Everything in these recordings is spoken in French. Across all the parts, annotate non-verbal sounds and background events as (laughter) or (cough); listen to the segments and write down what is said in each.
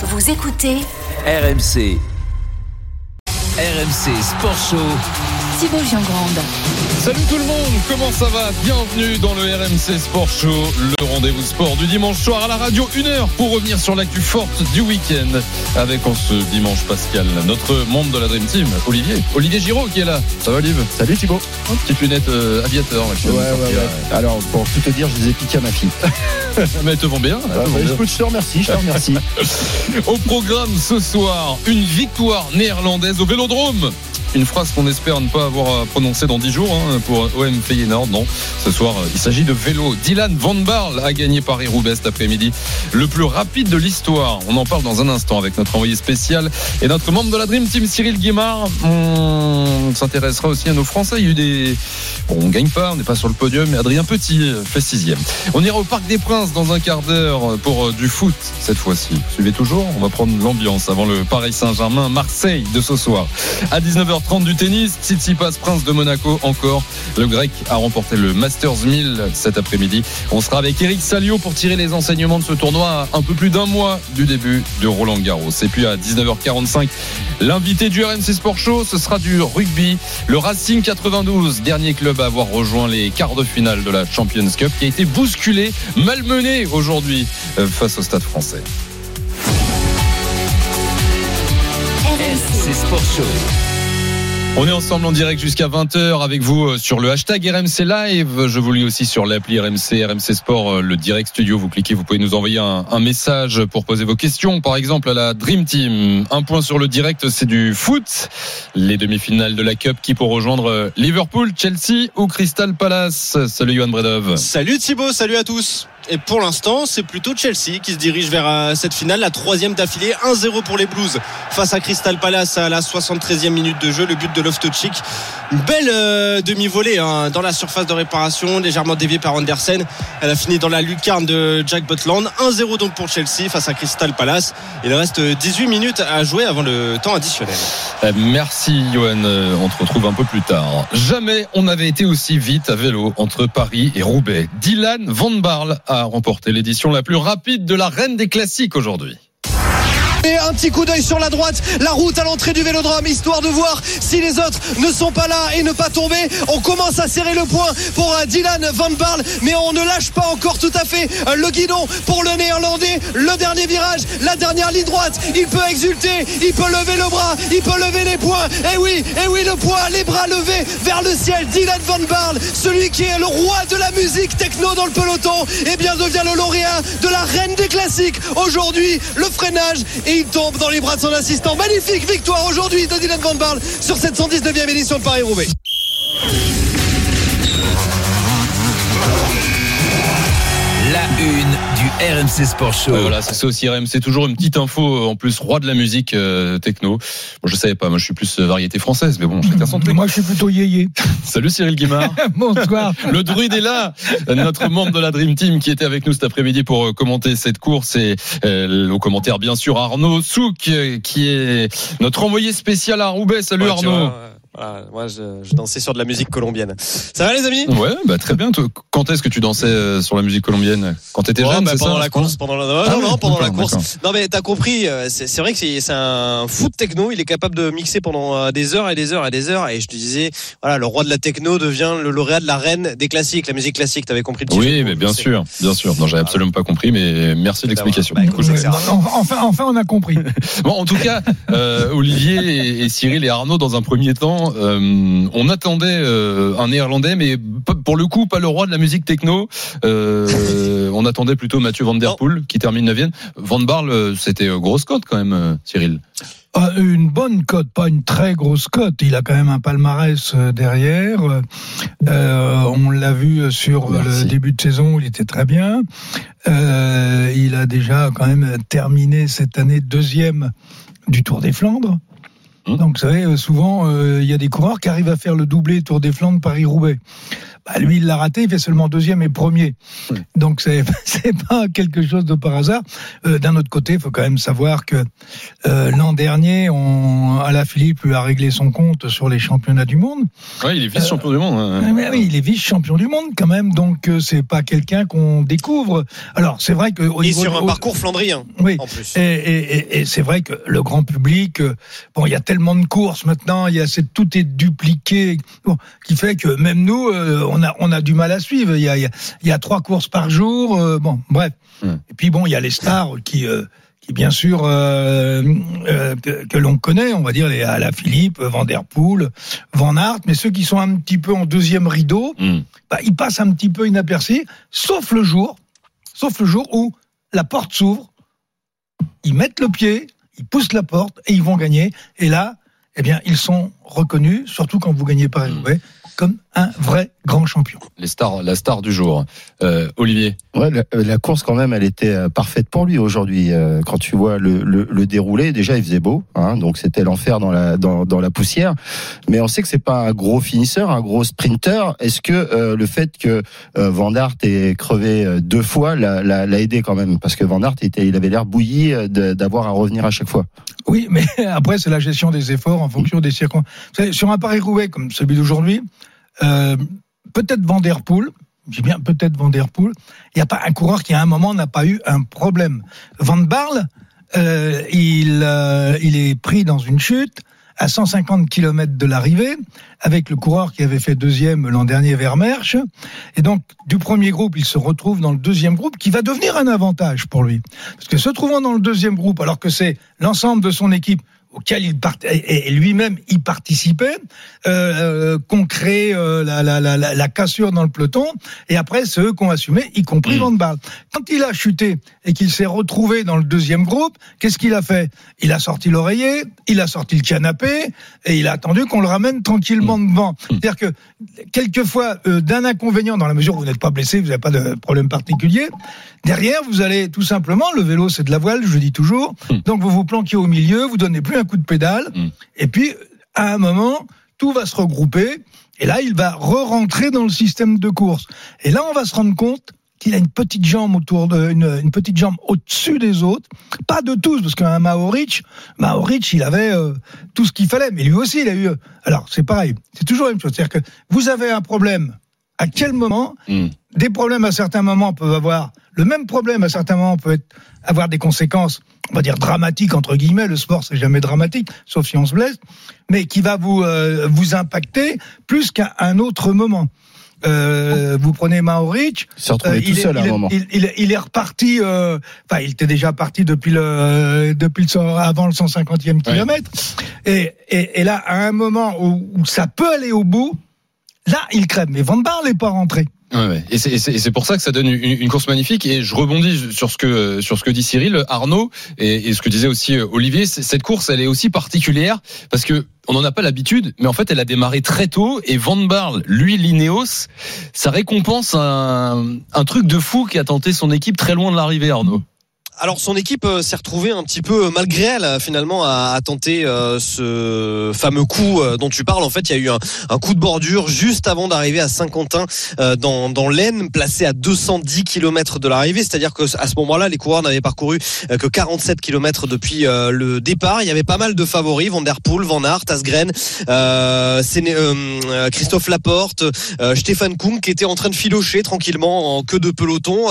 Vous écoutez RMC. RMC Sport Show. Thibaut Giangrande. Salut tout le monde, comment ça va? Bienvenue dans le RMC Sport Show, le rendez-vous sport du dimanche soir à la radio. Une heure pour revenir sur l'actu forte du week-end avec en ce dimanche Pascal, notre membre de la Dream Team, Olivier. Olivier Giraud qui est là. Ça va Olivier? Salut Thibaut. Petite lunette euh, aviateur. Ouais, ouais, sortir. ouais. Alors, pour tout te dire, je les ai piqués à ma fille. (laughs) Mais elles te vont bien. vont bah, je te remercie, je te remercie. (laughs) Au programme ce soir, une victoire néerlandaise au Vélodrome. Une phrase qu'on espère ne pas avoir à prononcer dans 10 jours hein, pour OM Feyenoord. Non, ce soir, euh, il s'agit de vélo. Dylan Van Barl a gagné Paris-Roubaix cet après-midi. Le plus rapide de l'histoire. On en parle dans un instant avec notre envoyé spécial et notre membre de la Dream Team, Cyril Guimard. On s'intéressera aussi à nos Français. Il y a eu des... Bon, on gagne pas, on n'est pas sur le podium, mais Adrien Petit euh, fait sixième. On ira au Parc des Princes dans un quart d'heure pour euh, du foot cette fois-ci. Suivez toujours, on va prendre l'ambiance avant le Paris Saint-Germain Marseille de ce soir. À 19h30 du tennis, Tsitsipas Prince de Monaco encore. Le grec a remporté le Masters 1000 cet après-midi. On sera avec Eric Salio pour tirer les enseignements de ce tournoi à un peu plus d'un mois du début de Roland Garros. Et puis à 19h45, l'invité du RMC Sport Show, ce sera du rugby. Le Racing 92, dernier club à avoir rejoint les quarts de finale de la Champions Cup, qui a été bousculé, malmené aujourd'hui euh, face au Stade français. RMC Sport Show. On est ensemble en direct jusqu'à 20h avec vous euh, sur le hashtag RMC Live. Je vous lis aussi sur l'appli RMC, RMC Sport, euh, le direct studio. Vous cliquez, vous pouvez nous envoyer un, message pour poser vos questions. Par exemple, à la Dream Team. Un point sur le direct, c'est du foot. Les demi-finales de la Cup qui pour rejoindre euh, Liverpool, Chelsea ou Crystal Palace. Salut Johan Bredov. Salut Thibaut, salut à tous. Et pour l'instant, c'est plutôt Chelsea qui se dirige vers euh, cette finale, la troisième d'affilée, 1-0 pour les Blues face à Crystal Palace à la 73e minute de jeu. Le but de Loftus-Cheek, une belle euh, demi-volée hein, dans la surface de réparation, légèrement déviée par Andersen. Elle a fini dans la lucarne de Jack Butland. 1-0 donc pour Chelsea face à Crystal Palace. Il reste 18 minutes à jouer avant le temps additionnel. Euh, Merci Johan, on te retrouve un peu plus tard. Jamais on n'avait été aussi vite à vélo entre Paris et Roubaix. Dylan Van Barl a remporté l'édition la plus rapide de la reine des classiques aujourd'hui. Et un petit coup d'œil sur la droite, la route à l'entrée du vélodrome, histoire de voir si les autres ne sont pas là et ne pas tomber. On commence à serrer le point pour euh, Dylan Van Barl, mais on ne lâche pas encore tout à fait euh, le guidon pour le néerlandais. Le dernier virage, la dernière ligne droite, il peut exulter, il peut lever le bras, il peut lever les poings. Et oui, et oui, le poing, les bras levés vers le ciel. Dylan Van Barl, celui qui est le roi de la musique techno dans le peloton, et bien devient le lauréat de la reine des classiques. Aujourd'hui, le freinage et il tombe dans les bras de son assistant. Magnifique victoire aujourd'hui de Dylan Van Barl sur cette 119e édition de Paris-Roubaix. La une RMC Sport Show. Ouais, voilà, c'est ça aussi RMC. Toujours une petite info euh, en plus, roi de la musique euh, techno. Bon, je savais pas, moi je suis plus euh, variété française, mais bon, chacun son truc. Moi, je suis plutôt yéyé. (laughs) Salut Cyril Guimard. (laughs) Bonsoir. (laughs) Le druide est là, notre membre de la Dream Team qui était avec nous cet après-midi pour euh, commenter cette course et euh, au commentaire bien sûr Arnaud Souk qui est notre envoyé spécial à Roubaix. Salut Ouais, tu Arnaud. Voilà, moi, je, je dansais sur de la musique colombienne. Ça va les amis? Ouais, bah très bien. Quand est-ce que tu dansais euh, sur la musique colombienne? Quand t'étais Ouais, jeune, bah, pendant ça la course, pendant la non, Ah non, oui, non, pendant la course. Non mais t'as compris, euh, c'est c'est vrai que c'est un fou de techno. Il est capable de mixer pendant euh, des heures et des heures et des heures. Et je te disais, voilà, le roi de la techno devient le lauréat de la reine des classiques, la musique classique. T'avais compris le Oui, mais bien sûr, bien sûr. Non, j'avais absolument pas compris, mais merci de l'explication. Bah, c'est rare. Enfin, enfin, on a compris. (laughs) Bon, en tout cas, euh, Olivier et, et Cyril et Arnaud, dans un premier temps, euh, on attendait euh, un Néerlandais, mais pour le coup, pas le roi de la musique techno. Euh, on attendait plutôt Mathieu Van Der Poel, qui termine 9 Van Barle, c'était grosse cote quand même, Cyril. Ah, Une bonne cote, pas une très grosse cote. Il a quand même un palmarès derrière. Euh, on l'a vu sur Merci. le début de saison, où il était très bien. Euh, il a déjà quand même terminé cette année deuxième du Tour des Flandres. Donc, vous savez, euh, souvent, euh, il y a des coureurs qui arrivent à faire le doublé Tour des Flandres Paris-Roubaix. Bah, lui, il l'a raté, il fait seulement deuxième et premier. Oui. Donc c'est (laughs) pas quelque chose de par hasard. Euh, D'un autre côté, il faut quand même savoir que euh, l'an dernier, on, Alain Philippe lui a réglé son compte sur les championnats du monde. Ouais, il est vice-champion du monde. hein. Ah, mais oui, il est vice-champion du monde quand même, donc euh, c'est pas quelqu'un qu'on découvre. Alors c'est vrai que au Et sur de- un au- parcours flandrien, oui. en plus. Et, et- et- et c'est vrai que le grand public, euh, bon, il y a tellement de courses maintenant, il y a c'est tout est dupliqué, bon, qui fait que même nous, euh, on a on a du mal à suivre. Il y a il y trois courses par jour, euh, bon, bref. Hmm. Et puis bon, il y a les stars qui euh, qui bien sûr euh, euh, que, que l'on connaît, on va dire les la Philippe, Van der Poel, Van Aert, mais ceux qui sont un petit peu en deuxième rideau, Hmm. bah, ils passent un petit peu inaperçus, sauf le jour, sauf le jour où la porte s'ouvre, ils mettent le pied, ils poussent la porte et ils vont gagner. Et là, eh bien, ils sont reconnus, surtout quand vous gagnez par roubaix comme un vrai grand champion. Les stars, la star du jour. Euh, Olivier. Ouais, la, la course quand même, elle était euh, parfaite pour lui aujourd'hui. Euh, Quand tu vois le, le, le déroulé, déjà il faisait beau, hein, donc c'était l'enfer dans la dans, dans la poussière. Mais on sait que c'est pas un gros finisseur, un gros sprinter. Est-ce que euh, le fait que euh, Van Aert ait crevé euh, deux fois l'a, l'a, l'a aidé quand même? Parce que Van Aert était, il avait l'air bouilli euh, de- d'avoir à revenir à chaque fois. Oui, mais (laughs) après, c'est la gestion des efforts en fonction des circonstances. Sur un Paris-Roubaix comme celui d'aujourd'hui, euh, peut-être Van Der Poel, j'ai bien peut-être Van Der Poel, il n'y a pas un coureur qui à un moment n'a pas eu un problème. Van Barle, euh, il, euh, il est pris dans une chute à 150 km de l'arrivée avec le coureur qui avait fait deuxième l'an dernier vers Mersch. Et donc, du premier groupe, il se retrouve dans le deuxième groupe qui va devenir un avantage pour lui. Parce que se trouvant dans le deuxième groupe, alors que c'est l'ensemble de son équipe auquel il part et lui-même y participait, euh, euh, qu'on crée euh, la, la, la, la, cassure dans le peloton, et après c'est eux qui ont assumé, y compris Mm. Van Baal. Quand il a chuté et qu'il s'est retrouvé dans le deuxième groupe, qu'est-ce qu'il a fait? Il a sorti l'oreiller, il a sorti le canapé, et il a attendu qu'on le ramène tranquillement devant. C'est-à-dire que quelquefois, euh, d'un inconvénient, dans la mesure où vous n'êtes pas blessé, vous n'avez pas de problème particulier, derrière, vous allez tout simplement, le vélo c'est de la voile, je dis toujours, Mm. donc vous vous planquez au milieu, vous donnez plus un coup de pédale, Mm. et puis à un moment, tout va se regrouper, et là, il va re-rentrer dans le système de course. Et là, on va se rendre compte qu'il a une petite jambe autour de, une, une petite jambe au-dessus des autres, pas de tous, parce qu'un Maoric, Maoric, il avait euh, tout ce qu'il fallait, mais lui aussi, il a eu. Alors, c'est pareil, c'est toujours la même chose, c'est-à-dire que vous avez un problème. À quel moment Hmm. des problèmes à certains moments peuvent avoir le même problème à certains moments peut être, avoir des conséquences on va dire dramatiques entre guillemets le sport c'est jamais dramatique sauf si on se blesse mais qui va vous euh, vous impacter plus qu'à un autre moment euh, vous prenez Maoric Il euh, est, il il- il- reparti. euh, Enfin, il était déjà parti depuis le depuis le avant le 150e kilomètre. Et, et, et là, à un moment où, où ça peut aller au bout, là, il crève. Mais Van Baarle n'est pas rentré. Et c'est- pour ça que ça donne une, une course magnifique. Et je rebondis sur ce que sur ce que dit Cyril, Arnaud, et, et ce que disait aussi euh, Olivier. Cette course, elle est aussi particulière parce que on n'en a pas l'habitude, mais en fait, elle a démarré très tôt. Et Van Barle, lui, l'Ineos, ça récompense un, un truc de fou qui a tenté son équipe très loin de l'arrivée, Arnaud. Alors son équipe euh, s'est retrouvée un petit peu euh, malgré elle euh, finalement à, à tenter euh, ce fameux coup dont tu parles. En fait, il y a eu un, un coup de bordure juste avant d'arriver à Saint-Quentin euh, dans, dans l'Aisne, placé à 210 km de l'arrivée. C'est-à-dire que à ce moment-là, les coureurs n'avaient parcouru que 47 km depuis euh, le départ. Il y avait pas mal de favoris Van der Poel, Van Aert, Asgren, Christophe Laporte, Stéphane Kung qui était en train de filocher tranquillement en queue de peloton.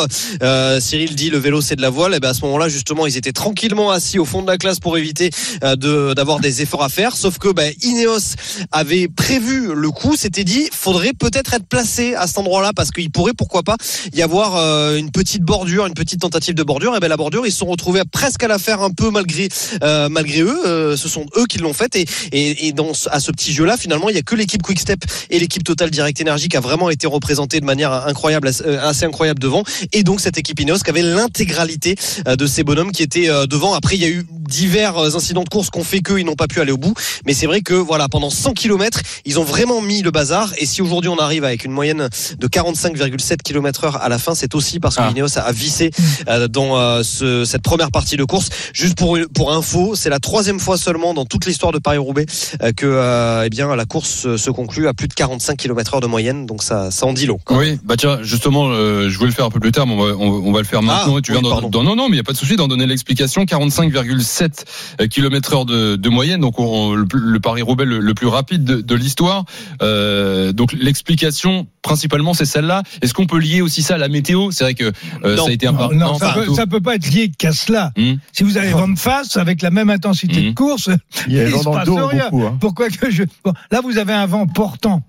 Cyril dit le vélo c'est de la voile. Et ben à ce moment-là justement ils étaient tranquillement assis au fond de la classe pour éviter euh, de d'avoir des efforts à faire. Sauf que ben, Ineos avait prévu le coup, s'était dit faudrait peut-être être placé à cet endroit-là parce qu'il pourrait pourquoi pas y avoir euh, une petite bordure, une petite tentative de bordure. Et ben la bordure ils se sont retrouvés presque à la faire un peu malgré euh, malgré eux. Ce sont eux qui l'ont faite et, et, dans à ce petit jeu-là finalement il y a que l'équipe Quick Step et l'équipe Total Direct Energy qui a vraiment été représentée de manière incroyable, assez- incroyable devant. Et donc cette équipe Ineos qui avait l'intégralité de ces bonhommes qui étaient euh, devant. Après, il y a eu divers euh, incidents de course qu'on fait qu'eux, ils n'ont pas pu aller au bout. Mais c'est vrai que voilà, pendant 100 km, ils ont vraiment mis le bazar. Et si aujourd'hui on arrive avec une moyenne de 45,7 km heure à la fin, c'est aussi parce que Ah. Ineos a, vissé euh, dans euh, ce- cette première partie de course. Juste pour pour info, c'est la troisième fois seulement dans toute l'histoire de Paris-Roubaix euh, que euh, eh bien la course euh, se conclut à plus de 45 km heure de moyenne. Donc ça, ça en dit long. Oui, bah tiens, justement, euh, je voulais le faire un peu plus tard, mais on va, on, on va le faire maintenant. Ah, et tu viens oui, pardon. d'en- non, non, mais il y a pas de souci d'en donner l'explication. 45,7 km heure de, de moyenne, donc on- le, plus- le Paris Roubaix le, le plus rapide de, de l'histoire. Euh, donc l'explication principalement c'est celle-là. Est-ce qu'on peut lier aussi ça à la météo? C'est vrai que euh, ça a été un Non, non, ça, pas peut, ça peut pas être lié qu'à cela. Hum. Si vous avez vent de face avec la même intensité Mhm. de course, Il y a (laughs) il se dans le passe rien. beaucoup. hein. pourquoi que je bon, là vous avez un vent portant,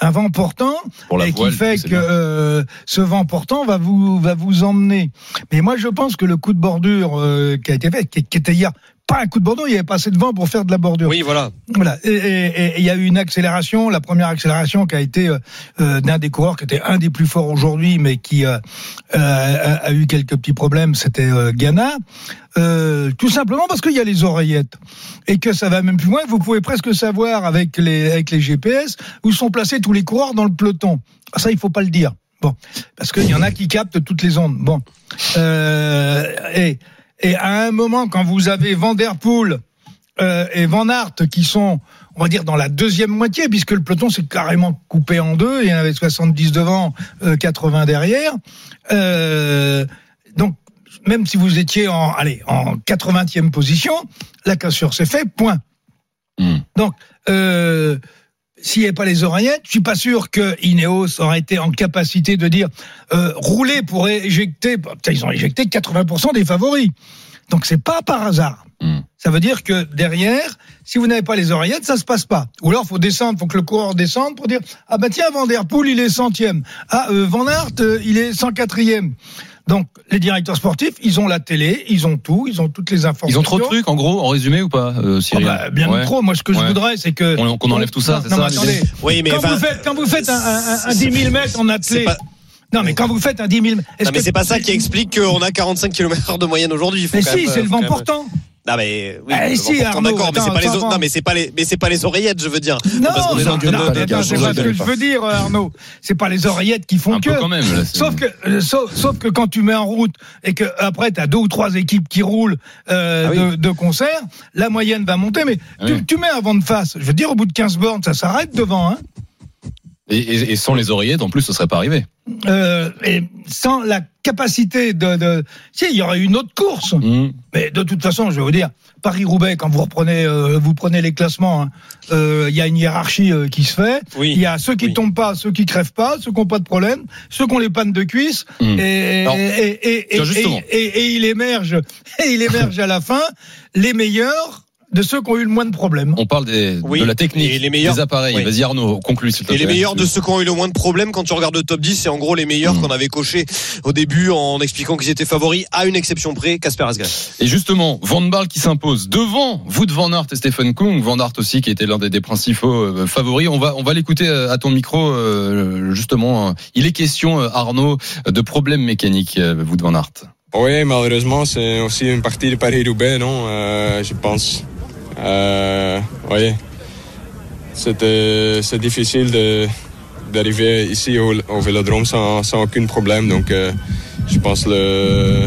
un vent portant pour et qui fait que euh, ce vent portant va vous va vous emmener. Mais moi je pense que le coup de bordure euh, qui a été fait, qui, qui était hier, pas un coup de bordure, il n'y avait pas assez de vent pour faire de la bordure. Oui, voilà. Voilà. Et- il y a eu une accélération, la première accélération qui a été euh, euh, d'un des coureurs qui était un des plus forts aujourd'hui, mais qui euh, euh, a, a eu quelques petits problèmes, c'était euh, Ghana. Euh, tout simplement parce qu'il y a les oreillettes et que ça va même plus loin. Vous pouvez presque savoir avec les avec les GPS où sont placés tous les coureurs dans le peloton. Ah, Ça, il faut pas le dire. Bon, parce qu'il y en a qui captent toutes les ondes. Bon, euh, et et à un moment quand vous avez Van der Poel euh, et Van Aert qui sont, on va dire, dans la deuxième moitié, puisque le peloton s'est carrément coupé en deux. Il y en avait 70 devant, euh, 80 derrière. Euh, donc, même si vous étiez en, allez, en 80e position, la cassure s'est faite, point. Hmm. Donc, euh, s'il n'y avait pas les oreillettes, je suis pas sûr que Ineos aurait été en capacité de dire euh, rouler pour éjecter. Putain, Ils ont éjecté 80% des favoris. Donc c'est pas par hasard. Hmm. Ça veut dire que derrière, si vous n'avez pas les oreillettes, ça se passe pas. Ou alors faut descendre, faut que le coureur descende pour dire ah ben tiens Van der Poel il est centième, ah euh, Van Aert euh, il est 104e. Donc les directeurs sportifs, ils ont la télé, ils ont tout, ils ont toutes les informations. Ils ont trop de trucs, en gros, en résumé ou pas, euh, Ah Cyril bah, bien Ouais. trop. Moi, ce que je voudrais, c'est que Qu'on- enlève tout ça, Non, c'est ça, mais attendez. Oui, mais quand, vous faites, quand vous faites un, un, un, un 10 000 mètres en pas, non mais quand vous faites un 10 000 est-ce non, mais c'est pas ça qui explique qu'on a 45 km de moyenne aujourd'hui. Mais quand si, c'est le faut vent portant. Non mais oui, Ah, portant, Arnaud, d'accord, mais c'est pas les non mais c'est pas les mais c'est pas les oreillettes, je veux dire. Non, c'est pas ce que je veux dire, Arnaud. C'est pas les oreillettes qui font Un que. peu quand même. là, Sauf que, euh, sauf, sauf que quand tu mets en route et que après t'as deux ou trois équipes qui roulent euh, Ah oui. de, de concert, la moyenne va monter. Mais Ah tu, oui. tu mets un vent de face. Je veux dire, au bout de 15 bornes, ça s'arrête devant. Hein. Et, et- et sans les oreillettes, en plus, ce serait pas arrivé. Euh, et sans la capacité de, de... si il y aurait une autre course. Hmm. Mais de toute façon, je vais vous dire, Paris-Roubaix, quand vous reprenez, euh, vous prenez les classements, hein, euh, il y a une hiérarchie euh, qui se fait. Oui. Il y a ceux qui Oui. tombent pas, ceux qui crèvent pas, ceux qui n'ont pas de problème, ceux qui ont les pannes de cuisse. Et, Alors, et, et, et, tiens, justement. et- et- et il émerge, (laughs) et il émerge à la fin les meilleurs de ceux qui ont eu le moins de problèmes. On parle des, Oui. de la technique, Et les meilleurs- des appareils. oui. Vas-y Arnaud, conclue s'il te Et plaît. les meilleurs de ceux qui ont eu le moins de problèmes quand tu regardes le top 10, c'est en gros les meilleurs Mm. qu'on avait cochés au début en expliquant qu'ils étaient favoris, à une exception près, Casper Asgreen. Et justement, Van Barl qui s'impose devant Wout Van Aert et Stephen Kung. Van Aert aussi qui était l'un des, des principaux euh, favoris. On va, on va l'écouter euh, à ton micro, euh, justement. Il est question, euh, Arnaud, de problèmes mécaniques, euh, Wout Van Aert. Oui, malheureusement, c'est aussi une partie de Paris-Roubaix, non Euh, Je pense. Euh, c'est difficile de, d'arriver ici au, au Vélodrome sans, aucun problème. Donc, euh, je pense le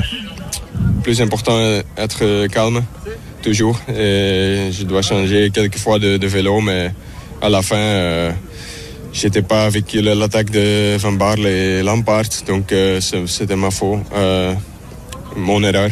plus important est être calme toujours. Je dois changer quelques fois de, vélo, mais à la fin, euh, j'étais pas avec l'attaque de Van Barle et Lampard, donc euh, c'était ma faute, mon erreur.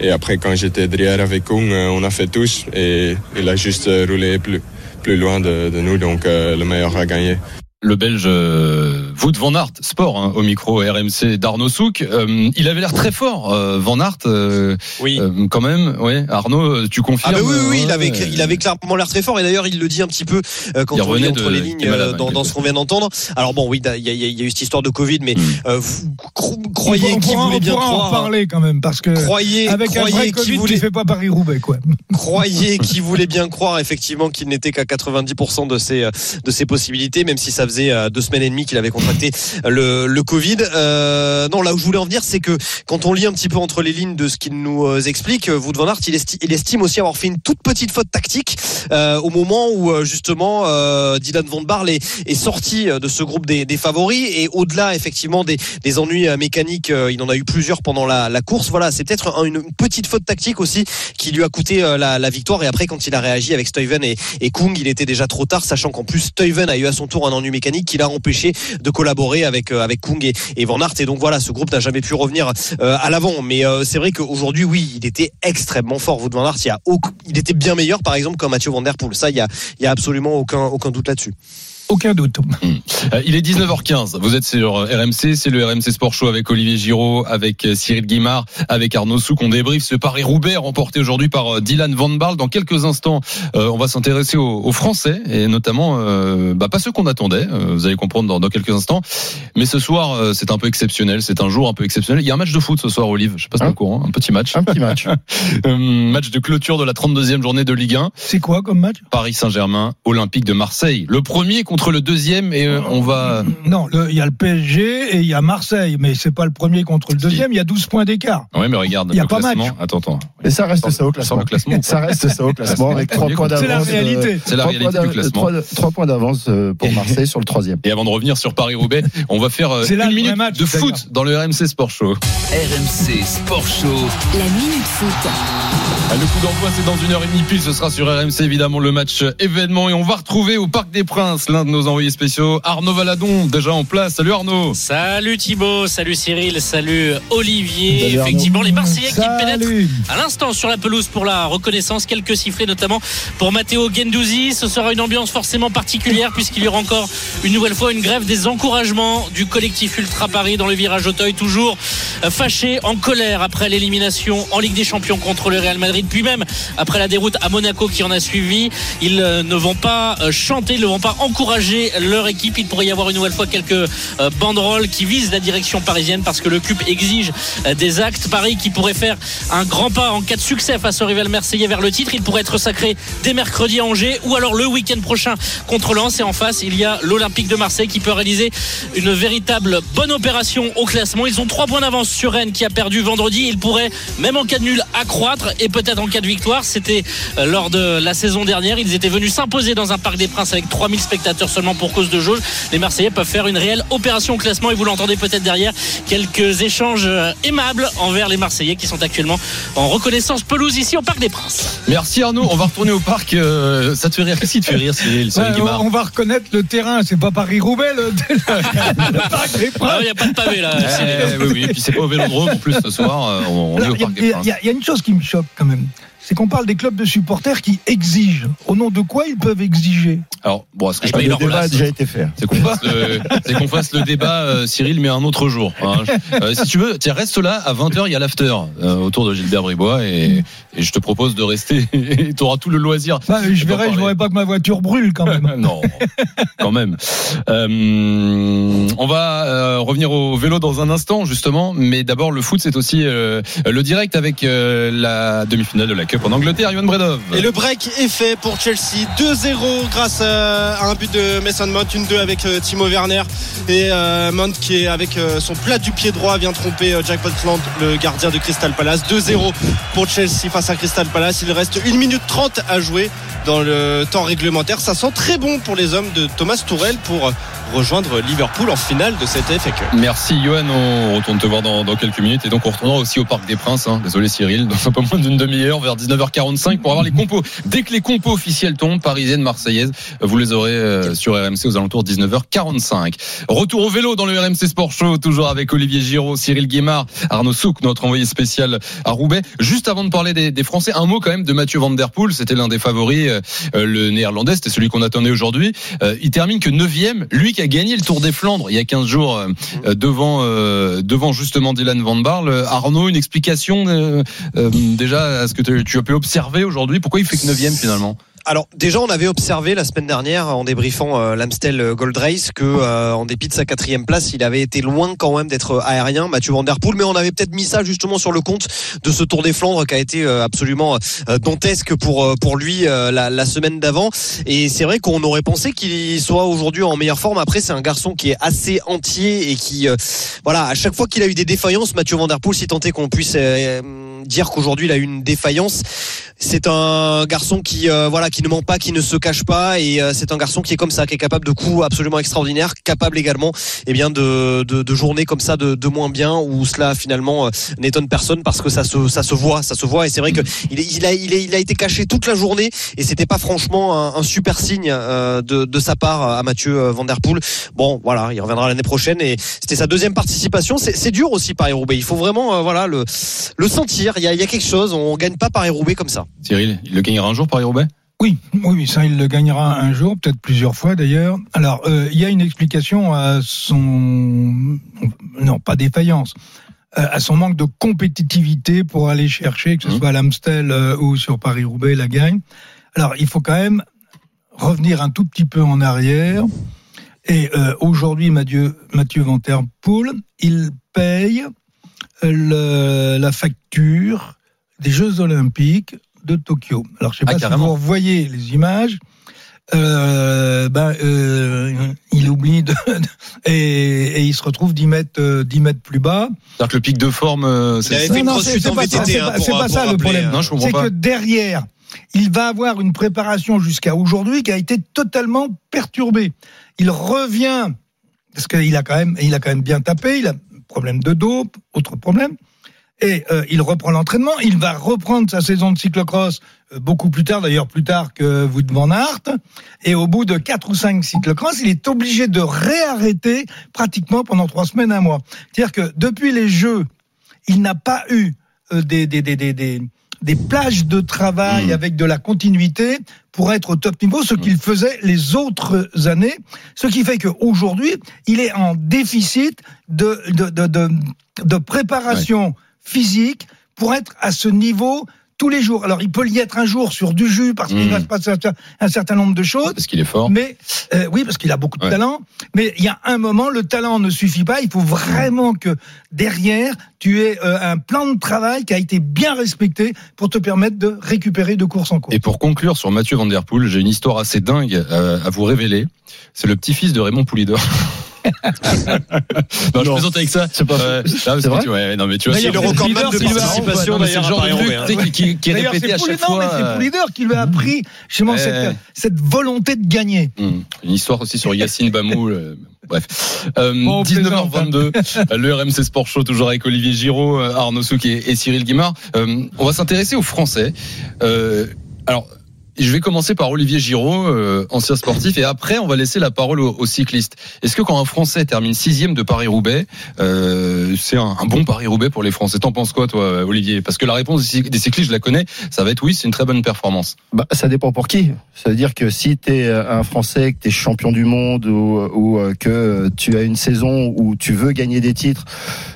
Et après, quand j'étais derrière avec Kung, euh, on a fait tous et il a juste roulé plus, plus loin de, de nous, donc euh, le meilleur a gagné. Le Belge euh, Wout Van Aert, sport, hein, au micro RMC d'Arnaud Souk. Euh, il avait l'air très fort, euh, Van Aert, euh, Oui. euh, quand même. Ouais, Arnaud, tu Ah confirmes bah oui, oui, oui, il avait, ouais. il avait clairement l'air très fort et d'ailleurs il le dit un petit peu euh, quand Il on lit revenait entre de- les lignes malade, euh, dans, hein, dans ce qu'on vient d'entendre. Alors bon, oui, il y a, y y eu cette histoire de Covid, mais Mm. euh, vous cro- croyez on qu'il voulait on bien pourra en croire, parler quand même, parce que croyez, avec un vrai croyez Covid, voulait, fais pas Paris-Roubaix, quoi. croyez (laughs) qu'il voulait bien croire effectivement qu'il n'était qu'à 90% de ses de ses possibilités, même si ça faisait euh, deux semaines et demie qu'il avait contracté contracté le, le Covid. Euh, non, là où je voulais en venir, c'est que quand on lit un petit peu entre les lignes de ce qu'il nous euh, explique, euh, Wout van Aert, il, esti- il estime aussi avoir fait une toute petite faute tactique euh, au moment où euh, justement euh, Dylan Van Barle est, est sorti euh, de ce groupe des, des favoris et au-delà effectivement des, des ennuis euh, mécaniques, euh, il en a eu plusieurs pendant la, la course. Voilà, c'est peut-être un- une petite faute tactique aussi qui lui a coûté euh, la, la victoire. Et après, quand il a réagi avec Stuyven et, et Kung, il était déjà trop tard, sachant qu'en plus Stuyven a eu à son tour un ennui mécanique qui l'a empêché de collaborer avec euh, avec Kung et, Van Aert. Et donc voilà, ce groupe n'a jamais pu revenir euh, à l'avant. Mais euh, c'est vrai qu'aujourd'hui, oui, il était extrêmement fort. Wout van Aert, il, il était bien meilleur, par exemple, qu'un Mathieu Van Der Poel. Ça, il y a, il y a absolument aucun aucun doute là-dessus. Aucun doute. Euh, Il est 19h15. Vous êtes sur euh, RMC. C'est le RMC Sport Show avec Olivier Giraud, avec euh, Cyril Guimard, avec Arnaud Souk. On débriefe ce Paris-Roubaix remporté aujourd'hui par Dylan Van Barle. Dans quelques instants, on va s'intéresser aux, Français et notamment, bah, pas ceux qu'on attendait. vous allez comprendre dans, dans quelques instants. Mais ce soir, c'est un peu exceptionnel. C'est un jour un peu exceptionnel. Il y a un match de foot ce soir, Olive. Je sais pas si Hein au courant. Un petit match. Un petit match. (laughs) Match de clôture de la 32e journée de Ligue 1. C'est quoi comme match? Paris Saint-Germain, Olympique de Marseille. Le premier contre le deuxième et euh, on va. Non, le- il y a le PSG et il y a Marseille, mais c'est pas le premier contre le deuxième. Il y a 12 points d'écart. Ouais, mais regarde. Il y a le pas classement. match. Attends, attends. Et ça reste ça au classement. Ça reste ça au (laughs) classement avec trois points d'avance. C'est la réalité. C'est la Trois réalité points du classement. trois- Trois points d'avance euh, pour (laughs) Marseille sur le troisième. Et avant de revenir sur Paris-Roubaix, on va faire euh, C'est là une minute match, de foot dans le RMC Sport Show. RMC Sport Show. La minute foot. Ah, Le coup d'envoi, c'est dans une heure et demie pile. Ce sera sur RMC, évidemment, le match euh, événement. Et on va retrouver au Parc des Princes de nos envoyés spéciaux, Arnaud Valadon, déjà en place. Salut Arnaud. Salut Thibaut, salut Cyril, salut Olivier. Salut. Effectivement, les Marseillais qui pénètrent à l'instant sur la pelouse pour la reconnaissance. Quelques sifflets notamment pour Matteo Gendouzi. Ce sera une ambiance forcément particulière puisqu'il y aura encore une nouvelle fois une grève des encouragements du collectif Ultra Paris dans le virage Auteuil. Toujours fâché, en colère après l'élimination en Ligue des Champions contre le Real Madrid. Puis même après la déroute à Monaco qui en a suivi. Ils ne vont pas chanter, ils ne vont pas encourager leur équipe. Il pourrait y avoir une nouvelle fois quelques euh, banderoles qui visent la direction parisienne parce que le club exige euh, des actes. Paris qui pourrait faire un grand pas en cas de succès face au rival marseillais vers le titre. Il pourrait être sacré dès mercredi à Angers ou alors le week-end prochain contre Lens. Et en face, il y a l'Olympique de Marseille qui peut réaliser une véritable bonne opération au classement. Ils ont trois points d'avance sur Rennes qui a perdu vendredi. Ils pourraient, même en cas de nul, accroître et peut-être en cas de victoire. C'était euh, lors de la saison dernière. Ils étaient venus s'imposer dans un parc des Princes avec 3000 spectateurs seulement pour cause de jauge. Les Marseillais peuvent faire une réelle opération au classement et vous l'entendez peut-être derrière quelques échanges euh, aimables envers les Marseillais qui sont actuellement en reconnaissance pelouse ici au Parc des Princes. Merci Arnaud. On va retourner au parc. euh, ça te fait rire Qu'est-ce qui te fait rire, Cyril, Ouais, Guimard on va reconnaître le terrain, c'est pas Paris-Roubaix, le, (laughs) le Parc des Ah, Princes. Il n'y a pas de pavé là. Eh, Cyril. oui, oui, et puis c'est pas au Vélodrome en plus ce soir. euh, On, on est Alors, au Il y, Parc des il Princes. y il y a une chose qui me choque quand même. C'est qu'on parle des clubs de supporters qui exigent. Au nom de quoi ils peuvent exiger Alors, bon, ce que je Ah, peux il Le débat a place. déjà été fait. c'est qu'on fasse, le- c'est qu'on fasse le débat, euh, Cyril, mais un autre jour. hein. Euh, si tu veux, tiens, reste là. À 20h, il y a l'after euh, autour de Gilbert Bribois et, et je te propose de rester. (laughs) Tu auras tout le loisir. Bah, Je verrai, je voudrais pas que ma voiture brûle quand même. (laughs) non, quand même. Euh, on va euh, revenir au vélo dans un instant, justement. Mais d'abord, le foot, c'est aussi euh, le direct avec euh, la demi-finale de la Cup en Angleterre. Yohan Bredov. Et le break est fait pour Chelsea. 2-0 grâce à à un but de Mason Mount, une 2 avec euh, Timo Werner. Et euh, Mount qui est avec euh, son plat du pied droit vient tromper euh, Jack Butland, le gardien de Crystal Palace. 2-0 pour Chelsea face à Crystal Palace. Il reste 1 minute 30 à jouer dans le temps réglementaire. Ça sent très bon pour les hommes de Thomas Tourel pour rejoindre Liverpool en finale de cette FA. Merci Johan, on retourne te voir dans, quelques minutes et donc on retournera aussi au Parc des Princes. hein. Désolé Cyril, dans un peu moins d'une demi-heure, vers 19h45 pour avoir les compos. Dès que les compos officiels tombent, parisienne, marseillaise, vous les aurez euh, sur RMC aux alentours de 19h45. Retour au vélo dans le RMC Sport Show, toujours avec Olivier Giraud, Cyril Guémard, Arnaud Souk, notre envoyé spécial à Roubaix. Juste avant de parler des, des Français, un mot quand même de Mathieu Van Der Poel, c'était l'un des favoris, euh, euh, le néerlandais, c'était celui qu'on attendait aujourd'hui. Euh, il termine que 9 lui qui a gagné le Tour des Flandres il y a 15 jours euh, euh, devant euh, devant justement Dylan Van Barle. Arnaud, une explication euh, euh, déjà à ce que tu, tu as pu observer aujourd'hui Pourquoi il fait que 9 finalement? Alors déjà, on avait observé la semaine dernière en débriefant euh, l'Amstel Gold Race que euh, en dépit de sa quatrième place, il avait été loin quand même d'être aérien, Mathieu Van Der Poel. Mais on avait peut-être mis ça justement sur le compte de ce Tour des Flandres qui a été euh, absolument euh, dantesque pour euh, pour lui euh, la, la semaine d'avant. Et c'est vrai qu'on aurait pensé qu'il soit aujourd'hui en meilleure forme. Après, c'est un garçon qui est assez entier et qui, euh, voilà, à chaque fois qu'il a eu des défaillances, Mathieu Van Der Poel, si tant qu'on puisse euh, dire qu'aujourd'hui il a eu une défaillance. C'est un garçon qui euh, voilà qui ne ment pas, qui ne se cache pas et euh, c'est un garçon qui est comme ça, qui est capable de coups absolument extraordinaires, capable également eh bien de, de, de journées comme ça de, de moins bien où cela finalement euh, n'étonne personne parce que ça se ça se voit, ça se voit et c'est vrai que il, il a il, est- il a été caché toute la journée et c'était pas franchement un, un super signe euh, de, de sa part à Mathieu euh, Van Der Poel. Bon voilà, il reviendra l'année prochaine et c'était sa deuxième participation. C'est dur aussi Paris Roubaix. Il faut vraiment euh, voilà le le sentir. Il y a, il y a quelque chose. On gagne pas Paris Roubaix comme ça. Cyril, il le gagnera un jour Paris-Roubaix Oui, oui, oui, ça il le gagnera un jour, peut-être plusieurs fois d'ailleurs. Alors, euh, il y a une explication à son, non, pas défaillance, euh, à son manque de compétitivité pour aller chercher, que ce Mhm. soit à l'Amstel euh, ou sur Paris-Roubaix, la gagne. Alors, il faut quand même revenir un tout petit peu en arrière. Et euh, aujourd'hui, Mathieu, Mathieu Van Der Poel, il paye le- la facture des Jeux Olympiques de Tokyo. Alors, je sais Ah, pas si carrément. vous voyez les images. Euh, ben, euh, il oublie de, et, et il se retrouve 10 mètres, euh, 10 mètres plus bas. C'est-à-dire que le pic de forme, euh, c'est une Non, c'est- pas ça, hein, pas- ça le problème. hein. C'est que derrière, il va avoir une préparation jusqu'à aujourd'hui qui a été totalement perturbée. Il revient parce qu'il a quand même, il a quand même bien tapé. Il a problème de dos, autre problème. Et euh, il reprend l'entraînement. Il va reprendre sa saison de cyclocross euh, beaucoup plus tard, d'ailleurs plus tard que Wout van Aert. Et au bout de quatre ou cinq cyclocross, il est obligé de réarrêter pratiquement pendant trois semaines, un mois. C'est-à-dire que depuis les Jeux, il n'a pas eu euh, des, des, des, des, des, plages de travail Mmh. avec de la continuité pour être au top niveau, ce qu'il faisait les autres années. Ce qui fait qu'aujourd'hui, il est en déficit de, de, de, de, de préparation physique pour être à ce niveau tous les jours. Alors, il peut y être un jour sur du jus parce qu'il Mmh. va se passer un, certain nombre de choses. parce qu'il est fort. Mais euh, oui, parce qu'il a beaucoup de Ouais. talent. Mais il y a un moment, le talent ne suffit pas. Il faut vraiment que derrière, tu aies euh, un plan de travail qui a été bien respecté pour te permettre de récupérer de course en course. Et pour conclure sur Mathieu Van Der Poel, j'ai une histoire assez dingue euh, à vous révéler. C'est le petit-fils de Raymond Poulidor. (laughs) non, je Non. plaisante avec ça. C'est pas Ouais, non, C'est vrai tu- ouais, non, mais tu vois, C'est c'est le recordman de c'est le- participation Non, mais c'est d'ailleurs le à genre de truc qui, qui- qui est répété c'est à chaque Poulidor, mais fois. c'est euh, Poulidor qui lui a appris justement cette, cette volonté de gagner. Hum, Une histoire aussi sur Yacine Bamou. euh, bref. Euh, Bon, on 19h22, euh, le RMC Sport Show, toujours avec Olivier Giraud, euh, Arnaud Souk et, et Cyril Guimard. Euh, on va s'intéresser aux Français. Euh, alors, je vais commencer par Olivier Giraud, euh, ancien sportif, et après, on va laisser la parole aux, cyclistes. Est-ce que quand un Français termine sixième de Paris-Roubaix, euh, c'est un, bon Paris-Roubaix pour les Français? T'en penses quoi, toi, Olivier? Parce que la réponse des cyc- des cyclistes, je la connais, ça va être oui, c'est une très bonne performance. Bah, ça dépend pour qui. Ça veut dire que si tu es un Français, que tu es champion du monde ou, ou euh, que tu as une saison où tu veux gagner des titres,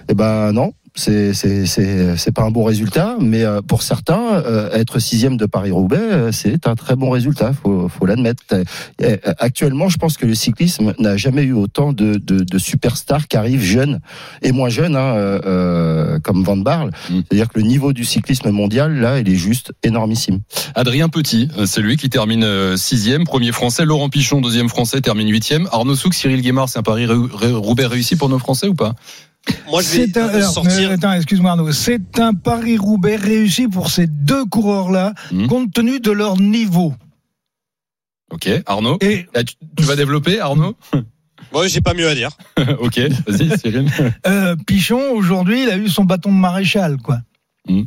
eh ben non. C'est pas un bon résultat, mais euh, pour certains, euh, être sixième de Paris Roubaix, euh, c'est un très bon résultat. Faut faut l'admettre. Actuellement, je pense que le cyclisme n'a jamais eu autant de de, de superstars qui arrivent jeunes et moins jeunes, hein, euh, comme Van Barle. Mm. C'est-à-dire que le niveau du cyclisme mondial là, il est juste énormissime. Adrien Petit, c'est lui qui termine sixième, premier français. Laurent Pichon, deuxième français, termine huitième. Arnaud Souk, Cyril Guimard, c'est un Paris Rou- Roubaix réussi pour nos Français ou pas? Moi, je vais C'est un, alors, sortir. mais attends, excuse-moi Arnaud. C'est un Paris-Roubaix réussi pour ces deux coureurs-là, Mhm. compte tenu de leur niveau. Ok, Arnaud. Et Ah, tu, tu vas développer, Arnaud (laughs) Ouais, j'ai pas mieux à dire. (laughs) Ok, vas-y, Cyril. euh, Pichon, aujourd'hui, il a eu son bâton de maréchal, quoi. Mhm.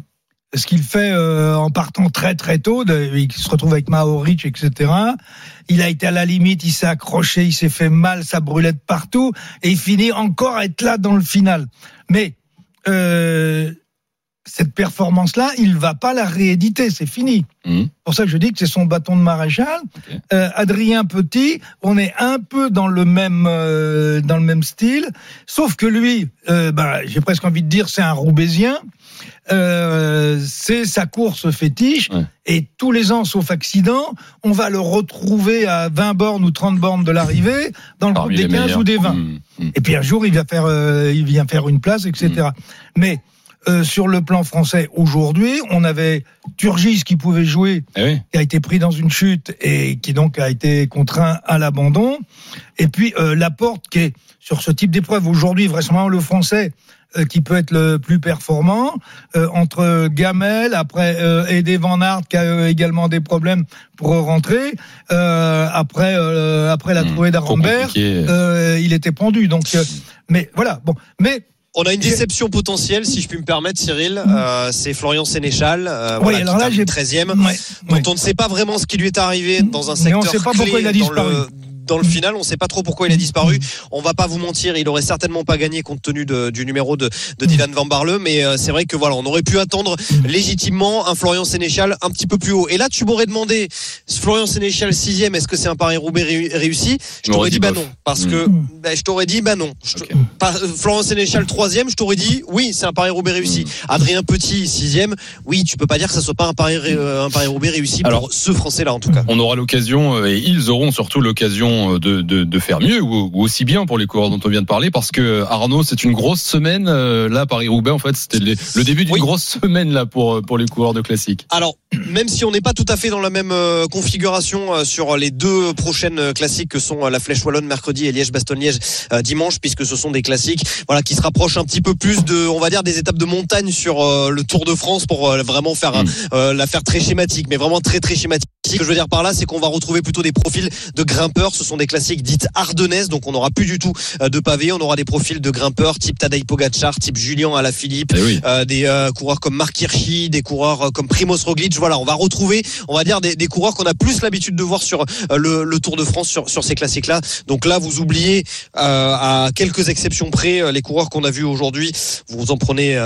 Ce qu'il fait euh, en partant très très tôt, de- il se retrouve avec Maoric, etc. Il a été à la limite, il s'est accroché, il s'est fait mal, ça brûlait de partout, et il finit encore à être là dans le final. Mais euh, cette performance-là, il va pas la rééditer, c'est fini. Mhm. pour ça que je dis que c'est son bâton de maréchal. Euh, Adrien Petit, on est un peu dans le même euh, dans le même style, sauf que lui, euh, bah, j'ai presque envie de dire, c'est un Roubaisien. Euh, c'est sa course fétiche. Ouais. Et tous les ans, sauf accident, on va le retrouver à 20 bornes ou 30 bornes de l'arrivée, dans le Parmi groupe des les 15 meilleurs. ou des 20. Mmh, mmh. Et puis un jour, il va faire, euh, il vient faire une place, etc. Mm. Mais euh, sur le plan français, aujourd'hui, on avait Turgis qui pouvait jouer, Eh oui. qui a été pris dans une chute et qui donc a été contraint à l'abandon. Et puis Laporte qui est sur ce type d'épreuve aujourd'hui vraisemblablement le français euh, qui peut être le plus performant euh, entre Gamel après euh, Eddie Van Aert qui a euh, également des problèmes pour rentrer euh, après euh, après la Mmh. trouée d'Arambert euh, il était pendu donc euh, mais voilà bon mais On a une déception potentielle, si je puis me permettre, Cyril. Euh, c'est Florian Sénéchal, euh, Oui, voilà, alors qui là, j'ai- 13e, ouais, dont ouais. on ne sait pas vraiment ce qui lui est arrivé dans un Mais secteur on sait pas clé pourquoi il a dans disparu. le dans le final, on ne sait pas trop pourquoi il a disparu. On va pas vous mentir, il aurait certainement pas gagné compte tenu de- du numéro de, de Dylan Van Barle, mais euh, c'est vrai que voilà, on aurait pu attendre légitimement un Florian Sénéchal un petit peu plus haut. Et là, tu m'aurais demandé Florian Sénéchal sixième, est-ce que c'est un Paris Roubaix réussi? Je t'aurais dit dit bah non, parce Mm. que bah, je t'aurais dit bah non. Je te- Ok. pas- euh, Florent Sénéchal troisième, je t'aurais dit oui, c'est un Paris Roubaix réussi. Adrien Petit sixième, oui, tu peux pas dire que ça soit pas un Paris euh, un Paris Roubaix réussi Alors- pour ce Français là en tout cas. On aura l'occasion, et ils auront surtout l'occasion euh, de, de, de faire mieux ou, ou aussi bien pour les coureurs dont on vient de parler, parce que Arnaud, c'est une grosse semaine. euh, Là, Paris-Roubaix, en fait, c'était le, le début d'une Oui. grosse semaine là pour, euh, pour les coureurs de classique. Alors, (clears throat) même si on n'est pas tout à fait dans la même euh, configuration euh, sur les deux prochaines euh, classiques que sont euh, la Flèche Wallonne mercredi et Liège-Bastogne-Liège euh, dimanche, puisque ce sont des classiques voilà, qui se rapprochent un petit peu plus de, on va dire, des étapes de montagne sur euh, le Tour de France pour euh, vraiment faire Mm. euh, la faire très schématique, mais vraiment très très schématique. Ce que je veux dire par là, c'est qu'on va retrouver plutôt des profils de grimpeurs. Ce sont des classiques dites ardennaises, donc on n'aura plus du tout euh, de pavés. On aura des profils de grimpeurs type Tadej Pogacar, type Julien Alaphilippe, Eh oui. euh, des euh, coureurs comme Mark Hirschi, des coureurs euh, comme Primoz Roglic. Voilà, on va retrouver, on va dire, des, des coureurs qu'on a plus l'habitude de voir sur le, le Tour de France, sur, sur ces classiques-là. Donc là, vous oubliez, euh, à quelques exceptions près, les coureurs qu'on a vus aujourd'hui. Vous en prenez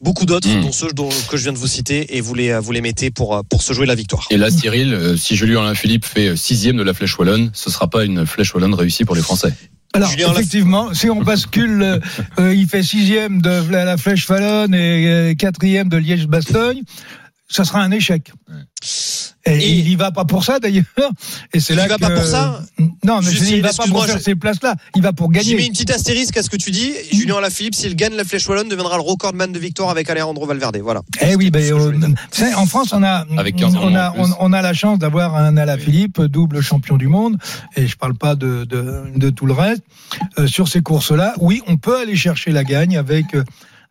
beaucoup d'autres, Mm. dont ceux dont, que je viens de vous citer, et vous les, vous les mettez pour, pour se jouer la victoire. Et là, Cyril, si Julien Alain Philippe fait sixième de la Flèche Wallonne, ce sera pas une Flèche Wallonne réussie pour les Français. Alors, effectivement, si on bascule, euh, euh, il fait sixième de la, la Flèche Wallonne et euh, quatrième de Liège-Bastogne, ça sera un échec. Et, Et- il y va pas pour ça d'ailleurs. Et c'est Il là va que- pas pour ça Non, mais Juste, je dis, il va pas pour faire je- ces places-là. Il va pour J'y mets gagner. une petite astérisque à ce que tu dis. Julien Alaphilippe, s'il gagne la Flèche Wallonne, deviendra le recordman de victoire avec Alejandro Valverde. Voilà. Eh oui, ben, sais, en France, on a, Avec 15 on, a, on, on a la chance d'avoir un Alaphilippe, double champion du monde, et je parle pas de, de, de tout le reste. Euh, sur ces courses-là, oui, on peut aller chercher la gagne avec, euh,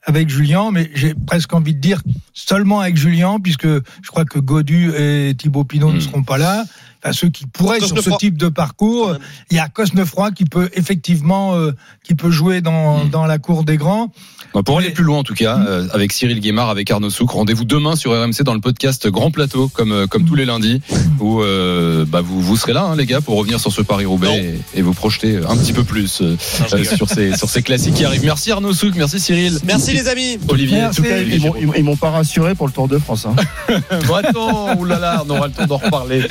avec Julien, mais j'ai presque envie de dire seulement avec Julien, puisque je crois que Godu et Thibaut Pinot ne Mm. seront pas là. Enfin, ceux qui pourraient sur ce type de parcours, il y a Cosnefroy qui peut effectivement euh, qui peut jouer dans, Mm. dans la cour des grands. Bon, Pour aller plus loin, en tout cas, euh, avec Cyril Guémard, avec Arnaud Souk, rendez-vous demain sur RMC dans le podcast Grand Plateau, comme, euh, comme tous les lundis, où euh, bah, vous, vous serez là, hein, les gars, pour revenir sur ce Paris-Roubaix et, et vous projeter un petit peu plus euh, euh, sur, ces, sur ces classiques qui arrivent. Merci Arnaud Souk, merci Cyril. Merci les amis. Olivier. Merci. En tout cas, Ils m'ont- ils pas rassuré pour le Tour de France. hein. (laughs) Bon, attends, oulala, on aura le temps d'en reparler.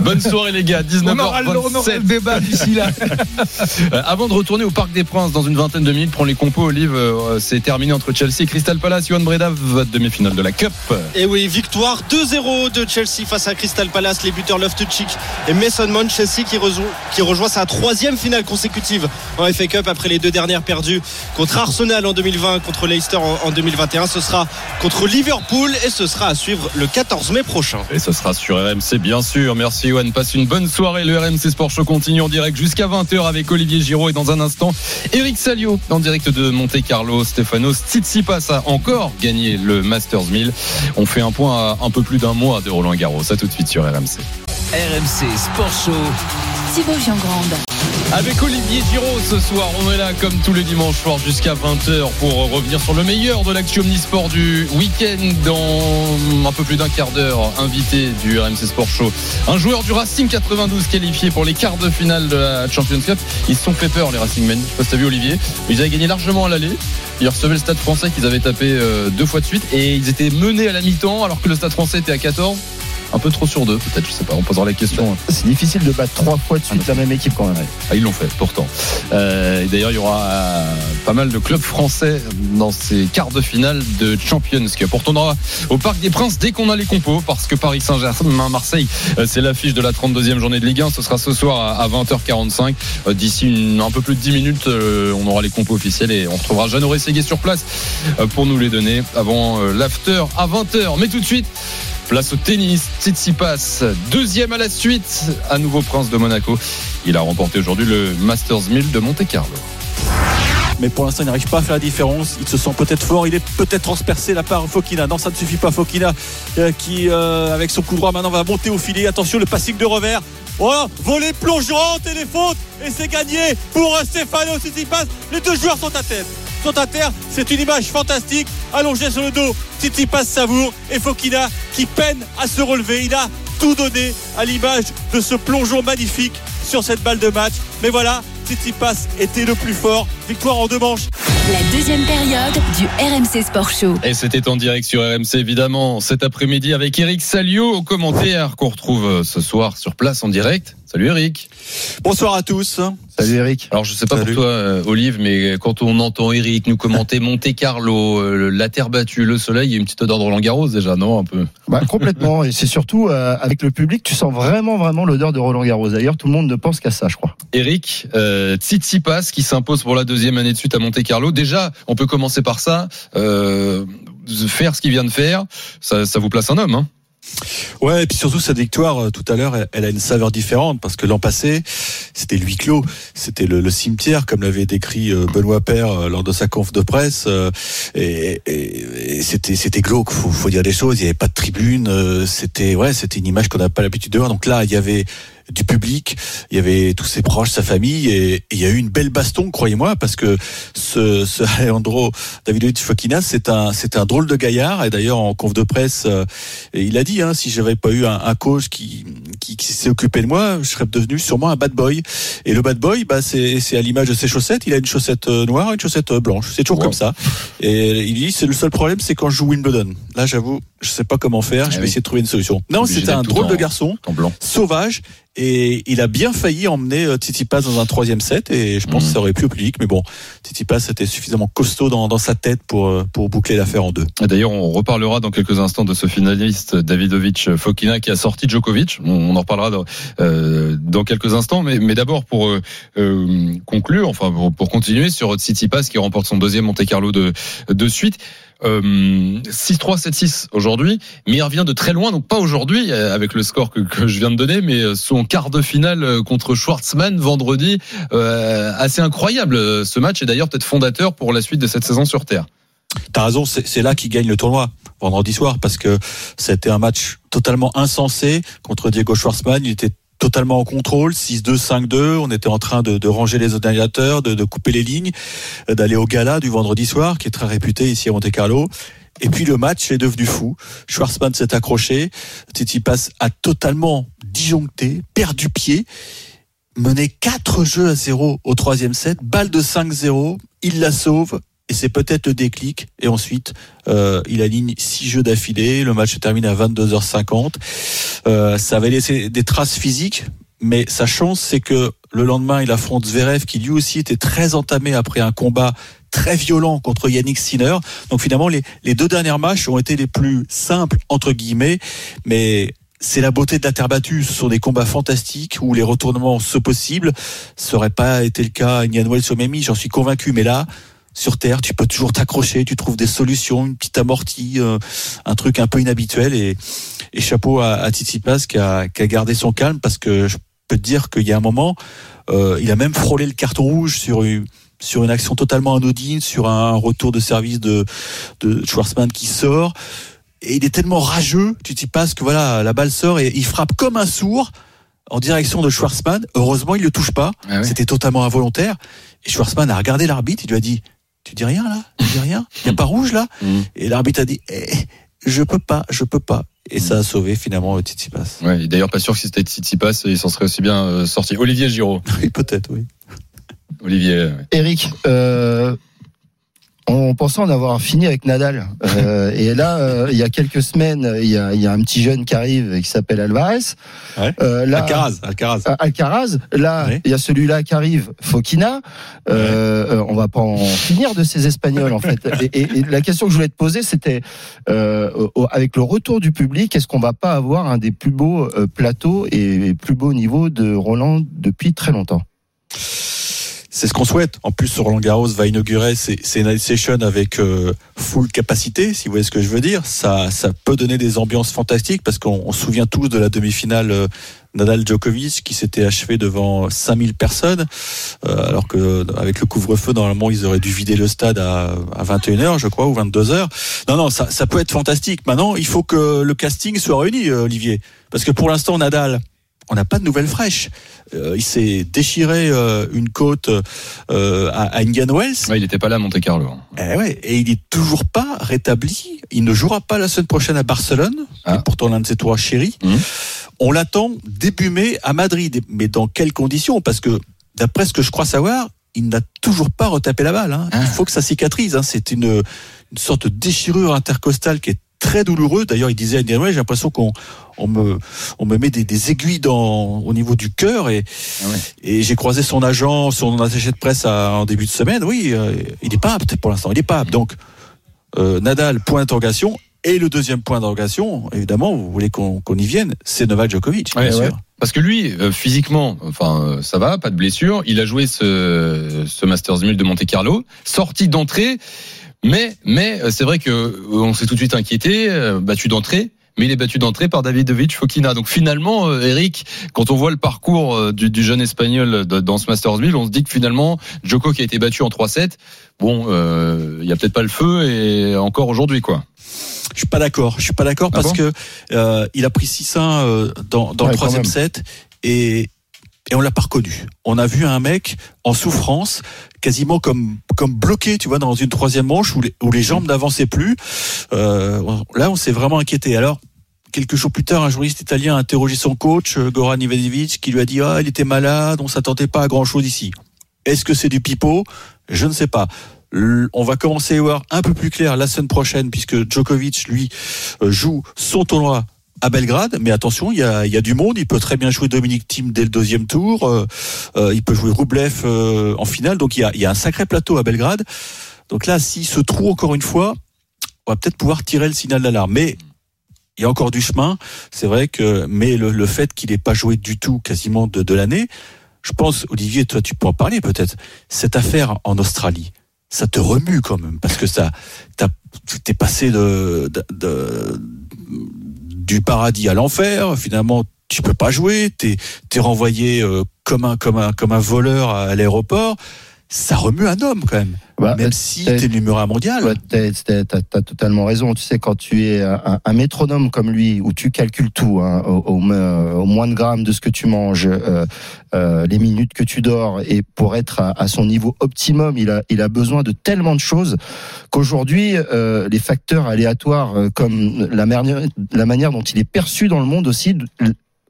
Bonne (laughs) soirée les gars, On aura, le- on aura 19h27. le débat d'ici là. (laughs) Euh, avant de retourner au Parc des Princes dans une vingtaine de minutes, prendre les compos, Olive, euh, c'est terminé entre Chelsea et Crystal Palace. Johan Breda, votre demi-finale de la Cup. Et oui, victoire 2-0 de Chelsea face à Crystal Palace. Les buteurs Loftus-Cheek et Mason Mount. Chelsea qui, rejoint- qui rejoint sa troisième finale consécutive en FA Cup après les deux dernières perdues contre Arsenal en 2020, contre Leicester en, en 2021. Ce sera contre Liverpool et ce sera à suivre le 14 mai prochain. Et ce sera sur RMC, bien sûr. Merci, Johan. Passe une bonne soirée. Le RMC Sport Show continue en direct jusqu'à 20h avec Olivier Giraud et dans un instant, Eric Salio en direct de Monte Carlo. Stefano Tsitsipas a encore gagné le Masters 1000. On fait un point à un peu plus d'un mois de Roland Garros. Ça tout de suite sur RMC. RMC Sport Show. Thibaut Giangrande. Avec Olivier Giraud ce soir, on est là comme tous les dimanches soirs jusqu'à 20h pour revenir sur le meilleur de l'actu omnisport du week-end dans un peu plus d'un quart d'heure. Invité du RMC Sport Show, un joueur du Racing 92 qualifié pour les quarts de finale de la Champions Cup. Ils se sont fait peur les Racingmen. Je sais pas si t'as vu Olivier, mais ils avaient gagné largement à l'aller. Ils recevaient le Stade Français qu'ils avaient tapé euh, deux fois de suite et ils étaient menés à la mi-temps alors que le Stade Français était à 14. Un peu trop sur deux, peut-être, je sais pas. On posera la question. C'est difficile de battre trois fois de suite la même équipe quand même. Ah, ils l'ont fait, pourtant. Euh, et d'ailleurs, il y aura euh, pas mal de clubs français dans ces quarts de finale de Champions Cup. On retournera au Parc des Princes dès qu'on a les compos, parce que Paris Saint-Germain-Marseille, euh, c'est l'affiche de la 32e journée de Ligue 1. Ce sera ce soir à 20h45. Euh, D'ici un peu plus de 10 minutes, on aura les compos officiels et on retrouvera Jeannot Rességuier sur place pour nous les donner avant l'after à 20h. Mais tout de suite, Place au tennis, Tsitsipas, deuxième à la suite, à nouveau prince de Monaco. Il a remporté aujourd'hui le Masters 1000 de Monte Carlo. mais pour l'instant il n'arrive pas à faire la différence. Il se sent peut-être fort, il est peut-être transpercé la part Fokina. Non, ça ne suffit pas. Fokina euh, qui, euh, avec son coup droit, maintenant va monter au filet. Attention, le passing de revers. Voilà, volet plongeante et les fautes. Et c'est gagné pour euh, Stefano Tsitsipas. Les deux joueurs sont à tête. C'est une image fantastique. Allongé sur le dos, Tsitsipas savoure. Et Fokina qui peine à se relever. Il a tout donné à l'image de ce plongeon magnifique sur cette balle de match. Mais voilà, Tsitsipas était le plus fort. Victoire en deux manches. La deuxième période du RMC Sport Show. Et c'était en direct sur RMC évidemment cet après-midi avec Eric Salio au commentaire qu'on retrouve euh, ce soir sur place en direct. Salut Eric. Bonsoir à tous. Salut Eric. Alors je sais pas Salut. pour toi euh, Olive, mais quand on entend Eric nous commenter Monte Carlo, euh, la terre battue, le soleil, il y a une petite odeur de Roland Garros déjà, non un peu? Bah, complètement. Et c'est surtout euh, avec le public, tu sens vraiment, vraiment l'odeur de Roland Garros. D'ailleurs, tout le monde ne pense qu'à ça, je crois. Eric, euh, Tsitsipas qui s'impose pour la deuxième année de suite à Monte Carlo. Déjà, on peut commencer par ça. Euh, faire ce qu'il vient de faire, ça, ça vous place un homme. Hein Ouais, et puis surtout cette victoire euh, tout à l'heure, elle, a une saveur différente parce que l'an passé, c'était lui clos, c'était le, cimetière comme l'avait décrit euh, Benoît Père lors de sa conf de presse, et, c'était c'était glauque. Faut, faut dire des choses. Il n'y avait pas de tribune, c'était ouais, c'était une image qu'on n'a pas l'habitude de voir. Donc là, il y avait du public, il y avait tous ses proches, sa famille, et, et il y a eu une belle baston, croyez-moi, parce que ce, ce (laughs) Alejandro Davidovich Fokina, c'est un, c'est un drôle de gaillard, et d'ailleurs en conf de presse, euh, il a dit, hein, si j'avais pas eu un, un coach qui, qui, qui s'est occupé de moi, je serais devenu sûrement un bad boy. Et le bad boy, bah, c'est, c'est à l'image de ses chaussettes. Il a une chaussette euh, noire et une chaussette euh, blanche. C'est toujours Wow. comme ça. Et il dit, c'est le seul problème, c'est quand je joue Wimbledon. Là, j'avoue, je sais pas comment faire. Je Ah vais oui. essayer de trouver une solution. Non, c'était un drôle en- de garçon En blanc. sauvage et il a bien failli emmener euh, Tsitsipas dans un troisième set et je pense Mhm. que ça aurait pu au public mais bon Tsitsipas était suffisamment costaud dans, dans sa tête pour euh, pour boucler l'affaire en deux. D'ailleurs, on reparlera dans quelques instants de ce finaliste Davidovic Fokina qui a sorti Djokovic. On, on en reparlera dans, euh, dans quelques instants, mais, mais d'abord pour euh, euh, conclure, enfin pour, pour continuer sur Tsitsipas qui remporte son deuxième Monte Carlo de, de suite. Euh, 6-3, 7-6 aujourd'hui, mais il revient de très loin, donc pas aujourd'hui euh, avec le score que, je viens de donner, mais euh, son quart de finale euh, contre Schwartzmann vendredi, euh, assez incroyable euh, ce match et d'ailleurs peut-être fondateur pour la suite de cette saison sur terre. T'as raison, c'est là qu'il gagne le tournoi vendredi soir parce que c'était un match totalement insensé contre Diego Schwartzmann. Il était totalement en contrôle, 6-2, 5-2. On était en train de, de ranger les ordinateurs, de, de couper les lignes, euh, d'aller au gala du vendredi soir, qui est très réputé ici à Monte Carlo. Et puis le match est devenu fou. Schwarzman s'est accroché. Tsitsipas a totalement disjoncté, perdu pied, mené 4 jeux à 0 au troisième set, balle de 5-0, il la sauve. Et c'est peut-être le déclic. Et ensuite, euh, il aligne six jeux d'affilée. Le match se termine à 22h50. Euh, ça avait laissé des traces physiques, mais sa chance, c'est que le lendemain, il affronte Zverev, qui lui aussi était très entamé après un combat très violent contre Yannick Sinner. Donc finalement, les, deux dernières matchs ont été les plus simples, entre guillemets, mais c'est la beauté de la terre battue. Ce sont des combats fantastiques où les retournements sont possibles. Ça aurait pas été le cas à Nyanwell sur Memi, j'en suis convaincu, mais là, sur terre, tu peux toujours t'accrocher, tu trouves des solutions, une petite amortie, euh, un truc un peu inhabituel et, et chapeau à, à Tsitsipas qui a, qui a gardé son calme parce que je peux te dire qu'il y a un moment, euh, il a même frôlé le carton rouge sur une, sur une action totalement anodine, sur un retour de service de, de Schwarzman qui sort. Et il est tellement rageux, Tsitsipas, que voilà, la balle sort et il frappe comme un sourd en direction de Schwarzman. Heureusement, il le touche pas. Ah. C'était totalement involontaire. Et Schwarzman a regardé l'arbitre, il lui a dit Tu dis rien là? Tu dis rien? Il n'y a pas rouge là? Mhm. Et l'arbitre a dit eh, Je peux pas, je peux pas. Et ça a sauvé finalement Tsitsipas. Ouais, et d'ailleurs, pas sûr que si c'était Tsitsipas, il s'en serait aussi bien euh, sorti. Olivier Giraud. (laughs) Oui, peut-être, oui. Olivier. Eric, euh, on pensait en avoir fini avec Nadal. Euh, et là, euh, il y a quelques semaines, il y a, il y a un petit jeune qui arrive qui s'appelle Alvarez. Ouais. Euh, là, Alcaraz, Alcaraz. euh, Alcaraz. Là, il y a celui-là qui arrive, Fokina. Euh, euh, on va pas en finir de ces Espagnols en fait. (laughs) Et, et- et la question que je voulais te poser, c'était euh, avec le retour du public, est-ce qu'on va pas avoir un des plus beaux plateaux et plus beaux niveaux de Roland depuis très longtemps? C'est ce qu'on souhaite. En plus, Roland Garros va inaugurer c'est une night session avec euh, full capacité, si vous voyez ce que je veux dire. Ça, ça peut donner des ambiances fantastiques parce qu'on on se souvient tous de la demi-finale euh, Nadal-Djokovic qui s'était achevée devant 5000 personnes, euh, alors que avec le couvre-feu, normalement, ils auraient dû vider le stade à, à 21h, je crois, ou 22h. Non, non, ça, ça peut être fantastique. Maintenant, il faut que le casting soit réuni, euh, Olivier. Parce que pour l'instant, Nadal, on n'a pas de nouvelles fraîches. Euh, il s'est déchiré euh, une côte euh, à, à Indian Wells. Ouais, il n'était pas là à Monte Carlo. hein. Eh ouais, et il est toujours pas rétabli. Il ne jouera pas la semaine prochaine à Barcelone, Ah. est pourtant l'un de ses tours chéris. Mhm. On l'attend début mai à Madrid. Mais dans quelles conditions? Parce que d'après ce que je crois savoir, il n'a toujours pas retapé la balle. hein. Ah. Il faut que ça cicatrise. hein. C'est une, une sorte de déchirure intercostale qui est très douloureuse. D'ailleurs, il disait à j'ai l'impression qu'on on me, on me met des, des aiguilles dans, au niveau du cœur et, Ah ouais. et j'ai croisé son agent, son attaché de presse à- en début de semaine. Oui, euh, il n'est pas apte pour l'instant. Il n'est pas apte. Donc, euh, Nadal, point d'interrogation. Et le deuxième point d'interrogation, évidemment, vous voulez qu'on qu'on y vienne, c'est Novak Djokovic, bien Ouais, sûr. ouais. Parce que lui, euh, physiquement, enfin, euh, ça va, pas de blessure. Il a joué ce, ce Masters 1000 de Monte Carlo, sorti d'entrée. Mais, mais euh, c'est vrai que euh, on s'est tout de suite inquiété, euh, battu d'entrée. Mais il est battu d'entrée par Davidovich Fokina. Donc finalement, euh, Eric, quand on voit le parcours euh, du, du jeune espagnol dans ce Masters 1000, on se dit que finalement, Djoko qui a été battu en 3-7, bon, euh, il y a peut-être pas le feu et encore aujourd'hui, quoi. Je suis pas d'accord. Je suis pas d'accord Ah parce bon que euh, il a pris 6-1 euh, dans, dans Ouais, le troisième set et et on l'a pas reconnu. On a vu un mec en souffrance, quasiment comme bloqué, tu vois, dans une troisième manche où les, jambes n'avançaient plus. Euh, là, on s'est vraiment inquiété. Alors. Quelques jours plus tard, un journaliste italien a interrogé son coach, euh, Goran Ivanovic, qui lui a dit ah il était malade, on s'attendait pas à grand chose ici. Est-ce que c'est du pipeau? Je ne sais pas. On va commencer à voir un peu plus clair la semaine prochaine, puisque Djokovic lui euh, joue son tournoi à Belgrade, mais attention, il y a, du monde. Il peut très bien jouer Dominique Thiem dès le deuxième tour. euh, euh, il peut jouer Roublev euh, en finale. Donc il y, a, un sacré plateau à Belgrade. Donc là, s'il se trouve encore une fois, on va peut-être pouvoir tirer le signal d'alarme. Mais il y a encore du chemin. C'est vrai que, mais le, fait qu'il n'ait pas joué du tout quasiment de, l'année, je pense, Olivier, toi, tu peux en parler peut-être. Cette affaire en Australie, ça te remue quand même, parce que ça, t'es passé de- du paradis à l'enfer. Finalement, tu peux pas jouer. T'es, t'es renvoyé euh, comme un, comme un, comme un voleur à l'aéroport. Ça remue un homme quand même, Bah, même si t'as- t'es numéro un mondial. Ouais, t'as- t'as totalement raison. Tu sais, quand tu es un, un métronome comme lui, où tu calcules tout, hein, au, au, mo- au moins de grammes de ce que tu manges, euh, euh, les minutes que tu dors, et pour être à, à son niveau optimum, il a, il a besoin de tellement de choses qu'aujourd'hui, euh, les facteurs aléatoires, euh, comme la manière, la manière dont il est perçu dans le monde aussi,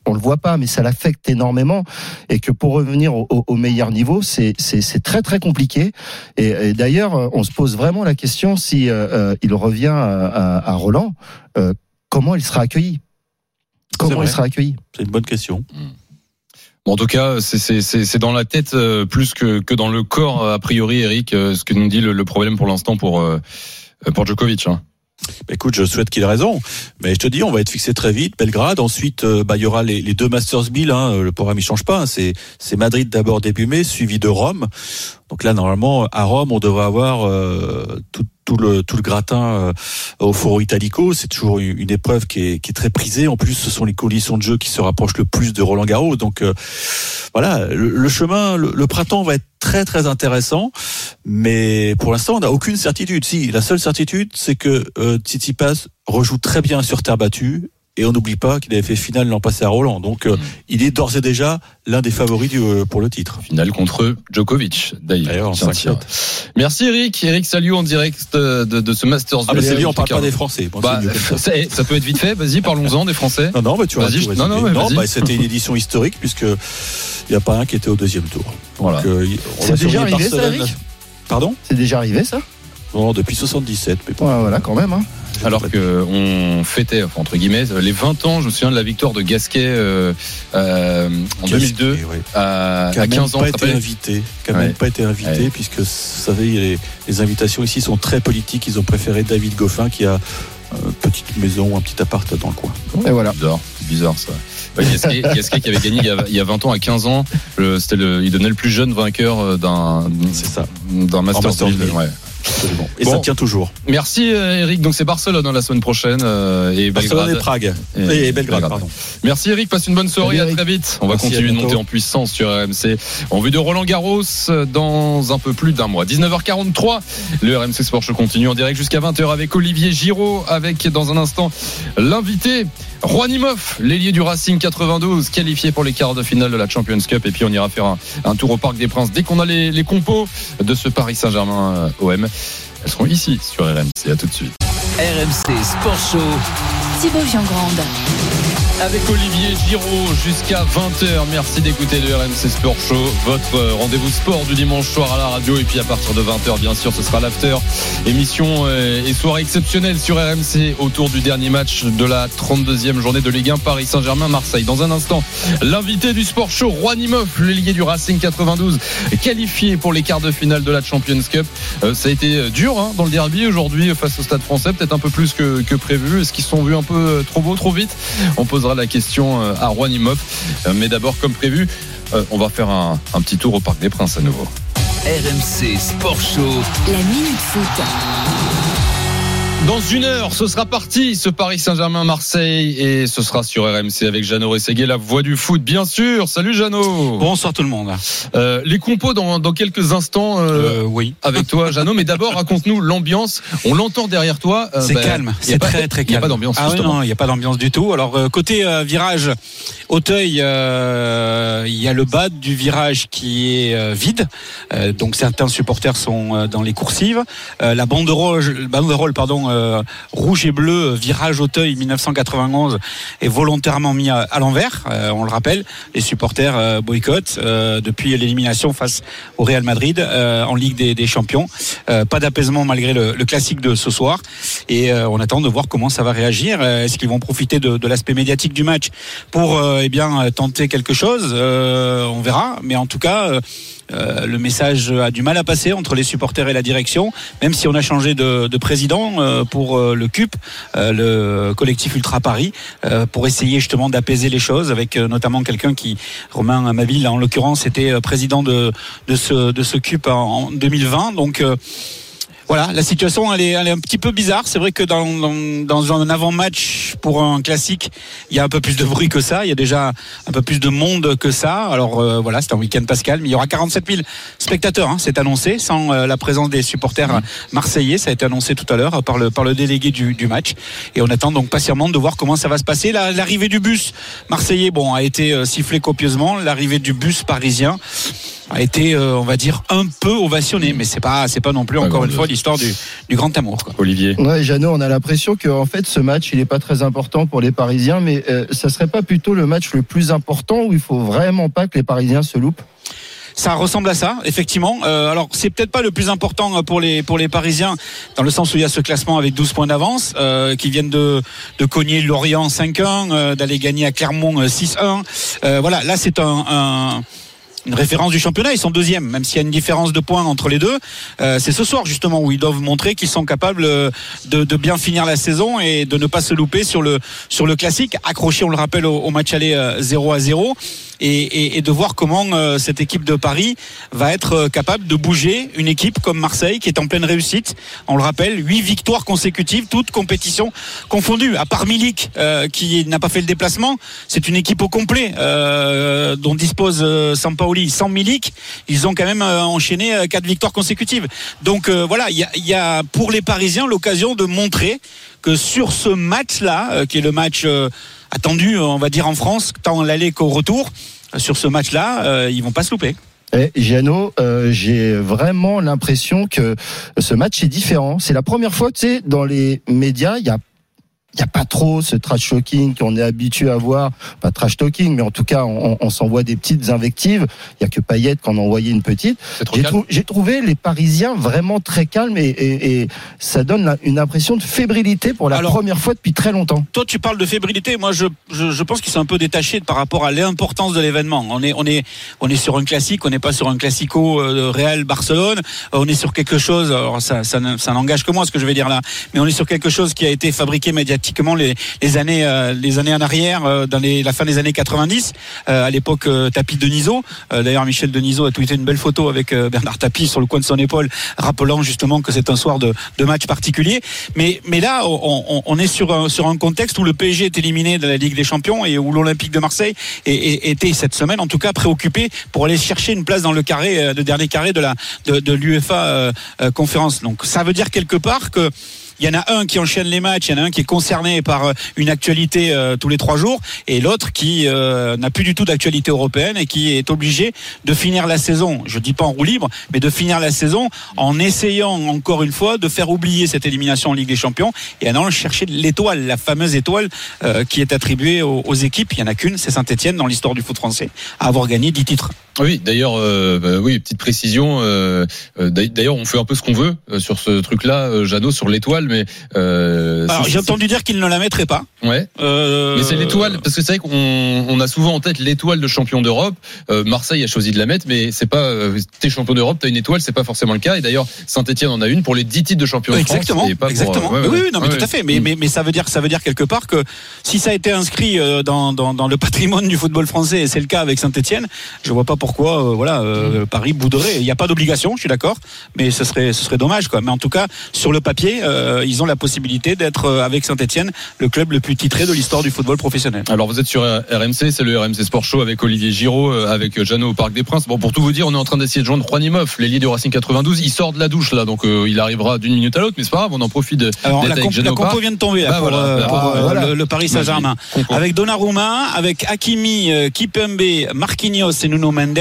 on le voit pas, mais ça l'affecte énormément, et que pour revenir au, au- au meilleur niveau, c'est c'est c'est très très compliqué. Et, et d'ailleurs, euh, on se pose vraiment la question si euh, euh, il revient à, à- à Roland, euh, comment il sera accueilli? Comment il sera accueilli? C'est une bonne question. Bon, en tout cas, c'est- c'est c'est- c'est dans la tête euh, plus que, que dans le corps, a priori, Eric, euh, ce que nous dit le, le problème pour l'instant pour, euh, pour Djokovic. hein. Bah, Écoute, je souhaite qu'il ait raison. Mais je te dis, on va être fixé très vite. Belgrade. Ensuite, euh, bah, il y aura les, deux Masters 1000. Hein. Le programme, il change pas. hein. C'est, Madrid d'abord début mai, suivi de Rome. Donc là, normalement, à Rome, on devrait avoir euh, tout, tout le tout le gratin euh, au Foro Italico. C'est toujours une, épreuve qui est, qui est très prisée. En plus, ce sont les conditions de jeu qui se rapprochent le plus de Roland Garros. Donc euh, voilà, le, le chemin, le, le printemps va être très très intéressant. Mais pour l'instant, on n'a aucune certitude. Si, la seule certitude, c'est que euh, Tsitsipas rejoue très bien sur terre battue. Et on n'oublie pas qu'il avait fait finale l'an passé à Roland. Donc, euh, il est d'ores et déjà l'un des favoris du, euh, pour le titre. Finale contre Djokovic, d'ailleurs. Merci Eric. Eric Salio en direct de, de, de ce Masters. Ah, mais 1000. c'est dit, on parle pas des Français. Bon, Bah, (laughs) ça. peut être vite fait. Vas-y, parlons-en des Français. Non, non, bah, tu Vas-y, vas je- non, non, vas-y. bah, c'était une (laughs) édition historique puisque il n'y a pas un qui était au deuxième tour. Voilà. euh, C'est déjà arrivé, ça. Eric? Pardon? C'est déjà arrivé ça? Non, depuis 77. Mais bon, Ouais, voilà, quand même. Hein. Alors que on fêtait, enfin, entre guillemets, les 20 ans, je me souviens de la victoire de Gasquet euh, euh, en 2002 ouais. à, qui a à même 15 ans. pas été invité, qui a Ouais. même pas été invité, Ouais. puisque vous savez, les, les invitations ici sont très politiques. Ils ont préféré David Goffin, qui a une petite maison ou un petit appart dans le coin. Et voilà. Bizarre, c'est bizarre ça. Gasquet, (laughs) Gasquet qui avait gagné il y a, il y a 20 ans à 15 ans, le- c'était le, il donnait le plus jeune vainqueur euh, d'un C'est ça. d'un Masters Masters 1000, 1000. ouais. Absolument. Et Bon. ça tient toujours. Merci euh, Eric, donc c'est Barcelone hein, la semaine prochaine euh, et Barcelone Belgrade. et Prague. Et- Et, Belgrade, Belgrade. pardon. Merci Eric, passe une bonne soirée, Salut, à très vite. On va continuer de monter en puissance sur RMC. En vue de Roland Garros euh, dans un peu plus d'un mois. 19h43, le RMC Sport Show continue en direct jusqu'à 20h avec Olivier Giraud, avec dans un instant l'invité Juanimov, l'ailier du Racing 92, qualifié pour les quarts de finale de la Champions Cup. Et puis on ira faire un, un tour au Parc des Princes dès qu'on a les, les compos de ce Paris Saint-Germain euh, OM. Elles seront ici sur RMC. À tout de suite. RMC Sport Show. Thibaut Giangrande. avec Olivier Giraud jusqu'à 20h. Merci d'écouter le RMC Sport Show, votre euh, rendez-vous sport du dimanche soir à la radio. Et puis à partir de 20h, bien sûr, ce sera l'after. Émission euh, et soirée exceptionnelle sur RMC autour du dernier match de la 32e journée de Ligue 1 Paris Saint-Germain-Marseille. Dans un instant, l'invité du Sport Show, Juan Imoff, lié du Racing 92, qualifié pour les quarts de finale de la Champions Cup. Euh, ça a été dur hein, dans le derby aujourd'hui face au Stade français, peut-être un peu plus que, prévu. Est-ce qu'ils sont vus un peu euh, trop beau, trop vite On posera la question euh, à Juan Imoff. Euh, Mais d'abord, comme prévu, on va faire un, un petit tour au Parc des Princes à nouveau. RMC Sport Show. La minute foot. Dans une heure, ce sera parti, ce Paris Saint-Germain-Marseille, et ce sera sur RMC avec Jeannot Rességuet, la voix du foot, bien sûr. Salut Jeannot. Bonsoir tout le monde. Euh, les compos dans, dans quelques instants euh, Euh, oui. avec toi, (laughs) Jeannot. Mais d'abord, raconte-nous l'ambiance. On l'entend derrière toi. C'est bah, calme, c'est pas- très très Il n'y a calme. pas d'ambiance. Ah non, il n'y a pas d'ambiance du tout. Alors côté virage Auteuil, il y a le bas du virage qui est vide. Donc certains supporters sont dans les coursives. La banderole, banderole pardon, euh, rouge et bleu, euh, virage Auteuil 1991 est volontairement mis à, l'envers. Euh, on le rappelle, les supporters boycottent depuis l'élimination face au Real Madrid en Ligue des, Champions. Pas d'apaisement malgré le, classique de ce soir. Et on attend de voir comment ça va réagir. Est-ce qu'ils vont profiter de, l'aspect médiatique du match pour eh bien tenter quelque chose? On verra. Mais en tout cas. Euh, le message a du mal à passer entre les supporters et la direction, même si on a changé de, de président euh, pour euh, le CUP, euh, le collectif Ultra Paris, pour essayer justement d'apaiser les choses, avec notamment quelqu'un qui, Romain Maville en l'occurrence, était président de, de ce, de ce CUP en, en 2020. Donc voilà, la situation elle est, elle est un petit peu bizarre. C'est vrai que dans, dans, dans un avant-match pour un classique, il y a un peu plus de bruit que ça. Il y a déjà un peu plus de monde que ça. Alors euh, voilà, c'est un week-end pascal, mais il y aura 47 000 spectateurs. Hein, c'est annoncé, sans euh, la présence des supporters marseillais. Ça a été annoncé tout à l'heure par le par le délégué du, du match. Et on attend donc patiemment de voir comment ça va se passer. La- L'arrivée du bus marseillais, bon, a été euh, sifflé copieusement. L'arrivée du bus parisien a été, euh, on va dire, un peu ovationné, mais c'est pas, c'est pas non plus Pas encore une fois l'histoire du, du grand amour. Quoi. Olivier. Ouais, Jeannot, on a l'impression que en fait ce match il est pas très important pour les Parisiens, mais euh, ça serait pas plutôt le match le plus important où il faut vraiment pas que les Parisiens se loupent? Ça ressemble à ça, effectivement. Euh, alors, c'est peut-être pas le plus important pour les pour les Parisiens, dans le sens où il y a ce classement avec 12 points d'avance, euh, qui viennent de de cogner Lorient 5-1, euh, d'aller gagner à Clermont euh, 6-1. Euh, voilà, là c'est un, un une référence du championnat. Ils sont deuxième, même s'il y a une différence de points entre les deux. Euh, c'est ce soir justement où ils doivent montrer qu'ils sont capables euh, de, bien finir la saison et de ne pas se louper sur le sur le classique. Accroché, on le rappelle, au, au match aller euh, 0 à 0. Et, de voir comment euh, cette équipe de Paris va être euh, capable de bouger une équipe comme Marseille qui est en pleine réussite. On le rappelle, huit victoires consécutives, toutes compétitions confondues. À part Milik euh, qui n'a pas fait le déplacement, c'est une équipe au complet dont dispose Sampaoli sans Milik. Ils ont quand même enchaîné euh, quatre victoires consécutives. Donc voilà, il y a, pour les Parisiens l'occasion de montrer que sur ce match-là, qui est le match attendu, on va dire en France, tant l'aller qu'au retour, euh, sur ce match-là, euh, ils vont pas se louper. Et Jeannot, euh, j'ai vraiment l'impression que ce match est différent. C'est la première fois, tu sais, dans les médias, il y a il y a pas trop ce trash talking qu'on est habitué à voir, pas trash talking, mais en tout cas, on, on s'envoie des petites invectives. Il y a que Payet qu'on envoyé une petite. J'ai, trou- j'ai trouvé les Parisiens vraiment très calmes et, et, et ça donne une impression de fébrilité pour la Alors- première fois depuis très longtemps. Toi, tu parles de fébrilité. Moi, je, je, je pense qu'ils sont un peu détachés par rapport à l'importance de l'événement. On est, on est, on est sur un classique. On n'est pas sur un classico euh, Real Barcelone. Euh, On est sur quelque chose. Alors ça, ça, ça n'engage que moi ce que je vais dire là. Mais on est sur quelque chose qui a été fabriqué médiatiquement les, les années, euh, les années en arrière, euh, dans la fin des années 90. euh, à l'époque, Tapie Denisot. Euh, D'ailleurs, Michel Denisot a tweeté une belle photo avec Bernard Tapie sur le coin de son épaule, rappelant justement que c'est un soir de, match particulier. Mais, là, on, est sur un, contexte où le PSG est éliminé de la Ligue des Champions et où l'Olympique de Marseille était cette semaine, en tout cas, préoccupé pour aller chercher une place dans le carré, le dernier carré de la l'UEFA conférence. Donc, ça veut dire quelque part que il y en a un qui enchaîne les matchs, il y en a un qui est concerné par euh, une actualité euh, tous les trois jours, et l'autre qui euh, n'a plus du tout d'actualité européenne et qui est obligé de finir la saison. Je dis pas en roue libre, mais de finir la saison en essayant encore une fois de faire oublier cette élimination en Ligue des Champions et en allant chercher l'étoile, la fameuse étoile qui est attribuée aux, aux équipes. Il y en a qu'une, c'est Saint-Etienne dans l'histoire du foot français à avoir gagné 10 titres. Oui, d'ailleurs, euh, bah oui, petite précision. euh, euh, d'ailleurs, on fait un peu ce qu'on veut euh, sur ce truc-là, euh, Jeannot, sur l'étoile, mais euh, Alors j'ai entendu dire qu'il ne la mettrait pas. Ouais. Euh, Mais c'est l'étoile, parce que c'est vrai qu'on on a souvent en tête l'étoile de champion d'Europe. Euh, Marseille a choisi de la mettre, mais c'est pas euh, t'es champion d'Europe, t'as une étoile, c'est pas forcément le cas. Et d'ailleurs, Saint-Etienne en a une pour les 10 titres de champion de France. Exactement, et pas pour, exactement. ouais, oui, oui, non, mais Ouais, tout à fait. Mais, mais, mais ça veut dire, ça veut dire quelque part que si ça a été inscrit dans, dans, dans le (laughs) patrimoine du football français, et c'est le cas avec Saint-Etienne, je vois pas pourquoi, euh, voilà, euh, Paris bouderait. Il n'y a pas d'obligation, je suis d'accord, mais ce serait, ce serait dommage, quoi. Mais en tout cas, sur le papier, euh, ils ont la possibilité d'être avec Saint-Etienne le club le plus titré de l'histoire du football professionnel. Alors vous êtes sur RMC, c'est le RMC Sport Show avec Olivier Giraud, avec Jeannot au Parc des Princes. Bon, pour tout vous dire, on est en train d'essayer de joindre Juanimov, l'ailier du Racing 92. Il sort de la douche là, donc il arrivera d'une minute à l'autre, mais c'est pas grave, on en profite de- Alors la, avec comp- la compo vient de tomber là, Bah, pour, voilà. pour, voilà. le, le Paris Saint-Germain. Avec Donnarumma, avec Hakimi, Kipembe, Marquinhos et Nuno Mendes,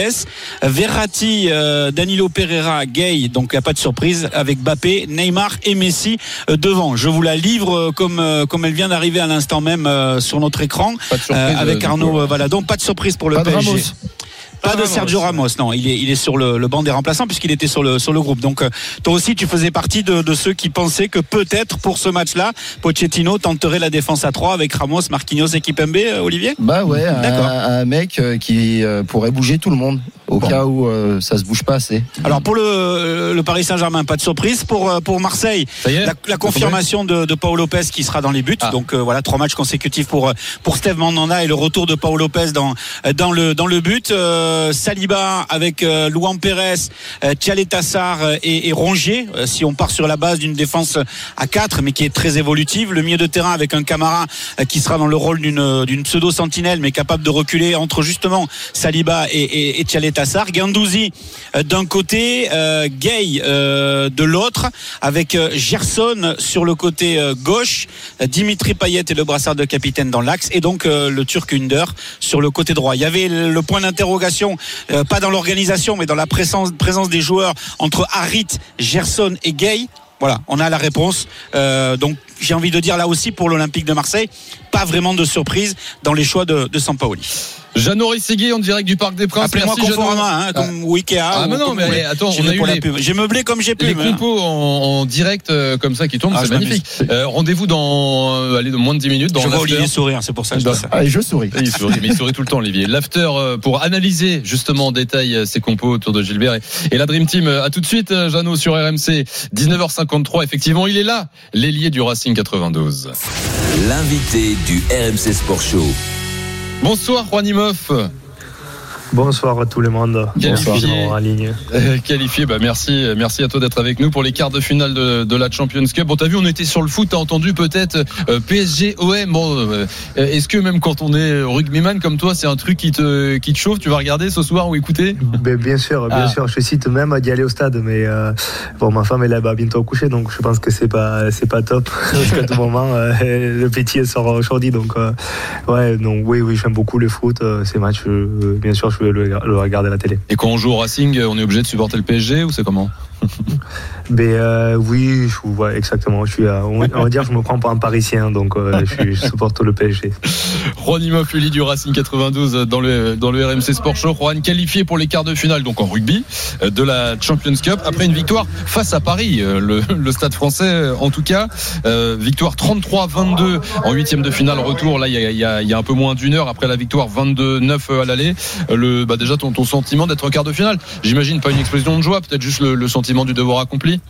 Verratti, euh, Danilo Pereira, Gay, donc il n'y a pas de surprise, avec Bappé, Neymar et Messi euh, devant. Je vous la livre euh, comme, comme elle vient d'arriver à l'instant même sur notre écran, surprise, avec Arnaud Valadon. Pas de surprise pour le PSG. Ramos. Pas de Ramos. Sergio Ramos, non, il est, il est sur le, le banc des remplaçants puisqu'il était sur le, sur le groupe. Donc, euh, toi aussi, tu faisais partie de, de ceux qui pensaient que peut-être pour ce match-là, Pochettino tenterait la défense à 3 avec Ramos, Marquinhos et Kipembe, euh, Olivier? Bah ouais, un, D'accord. un mec euh, qui pourrait bouger tout le monde au Bon. cas où euh, ça se bouge pas assez. Alors pour le, le Paris Saint-Germain, pas de surprise. Pour, pour Marseille, est la, la confirmation de, de Paul Lopez qui sera dans les buts. Ah. Donc euh, voilà, trois matchs consécutifs pour, pour Steve Mandanda et le retour de Paul Lopez dans, dans, le, dans le but. Euh, Saliba avec euh, Luan Pérez, euh, Thialet Tassar euh, et, et Rongier. Euh, si on part sur la base d'une défense à 4 mais qui est très évolutive. Le milieu de terrain avec un Camara euh, qui sera dans le rôle d'une d'une pseudo sentinelle mais capable de reculer entre justement Saliba et, et, Tassar. Guendouzi euh, d'un côté, euh, Gay euh, de l'autre, avec euh, Gerson sur le côté euh, gauche, euh, Dimitri Payet et le brassard de capitaine dans l'axe, et donc euh, le Turc Under sur le côté droit. Il y avait le point d'interrogation, euh, pas dans l'organisation, mais dans la présence, des joueurs entre Harit, Gerson et Gay. Voilà, on a la réponse. Euh, donc j'ai envie de dire là aussi pour l'Olympique de Marseille, pas vraiment de surprise dans les choix de, de Sampaoli. Jeannot Risséguier en direct du Parc des Princes. Appelez-moi conformément, hein, comme Wikea. Ah, ou mais non, mais attends, on a eu les-. J'ai meublé comme j'ai pu. Les mais- compos en, en direct euh, comme ça qui tournent, Ah, c'est magnifique. Euh, Rendez-vous dans, euh, allez, dans moins de 10 minutes. Dans Je vois. Olivier sourire, c'est pour ça que je dis ça. Allez, je souris. Il sourit, mais il sourit tout le temps, Olivier. L'after euh, pour analyser justement en détail ces compos autour de Gilbert et, et la Dream Team. À tout de suite, euh, Jeannot sur RMC, 19h53. Effectivement, il est là, l'ailier du Racing 92. L'invité du RMC Sport Show. Bonsoir, Juan Imoff. Bonsoir à tout le monde. Qualifié. Bonsoir en ligne. Euh, qualifié, bah merci, merci à toi d'être avec nous pour les quarts de finale de, de la Champions Cup. Bon, t'as vu, on était sur le foot, t'as entendu peut-être euh, PSG OM. Bon, euh, est-ce que même quand on est rugbyman comme toi, c'est un truc qui te qui te chauffe? Tu vas regarder ce soir ou écouter? Ben, bien sûr, bien Ah. sûr. Je cite même d'y aller au stade, mais euh, bon, ma femme elle est là-bas bientôt au coucher, donc je pense que c'est pas c'est pas top (laughs) parce qu'à tout moment le petit elle sort aujourd'hui, donc ouais, donc oui, oui, j'aime beaucoup le foot. ces matchs, bien sûr, je le, regarder à la télé. Et quand on joue au Racing, on est obligé de supporter le PSG ou c'est comment? Mais euh, oui, je, ouais, exactement. Je suis, euh, on, on va dire, je me prends pour un Parisien, donc euh, je, je supporte le PSG. Juan lead du Racing 92 dans le, dans le RMC Sport Show. Juan qualifié pour les quarts de finale, donc en rugby, euh, de la Champions Cup, après une victoire face à Paris, euh, le, le stade français euh, en tout cas. Euh, victoire 33-22 en huitième de finale retour. Là, il y a, y a- y a un peu moins d'une heure après la victoire 22-9 à l'aller. Euh, Le, bah déjà, ton, ton sentiment d'être en quart de finale. J'imagine pas une explosion de joie, peut-être juste le, le sentiment du devoir accompli.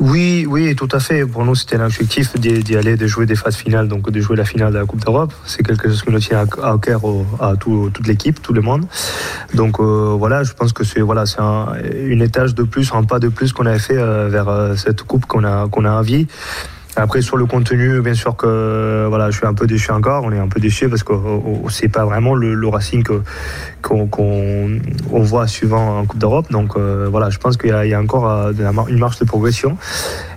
Oui, oui, tout à fait. Pour nous, c'était l'objectif d'y aller, de jouer des phases finales, donc de jouer la finale de la Coupe d'Europe. C'est quelque chose qui nous tient à cœur à tout- toute l'équipe, tout le monde. Donc euh, voilà, je pense que c'est voilà, c'est un, une étage de plus, un pas de plus qu'on avait fait euh, vers euh, cette coupe qu'on a qu'on a envie. Après sur le contenu, bien sûr que voilà, je suis un peu déçu encore. On est un peu déçu parce que euh, c'est pas vraiment le, le Racing que- qu'on qu'on- on voit suivant en Coupe d'Europe. Donc euh, voilà, je pense qu'il y, a- il y a encore euh, de la mar- une marche de progression,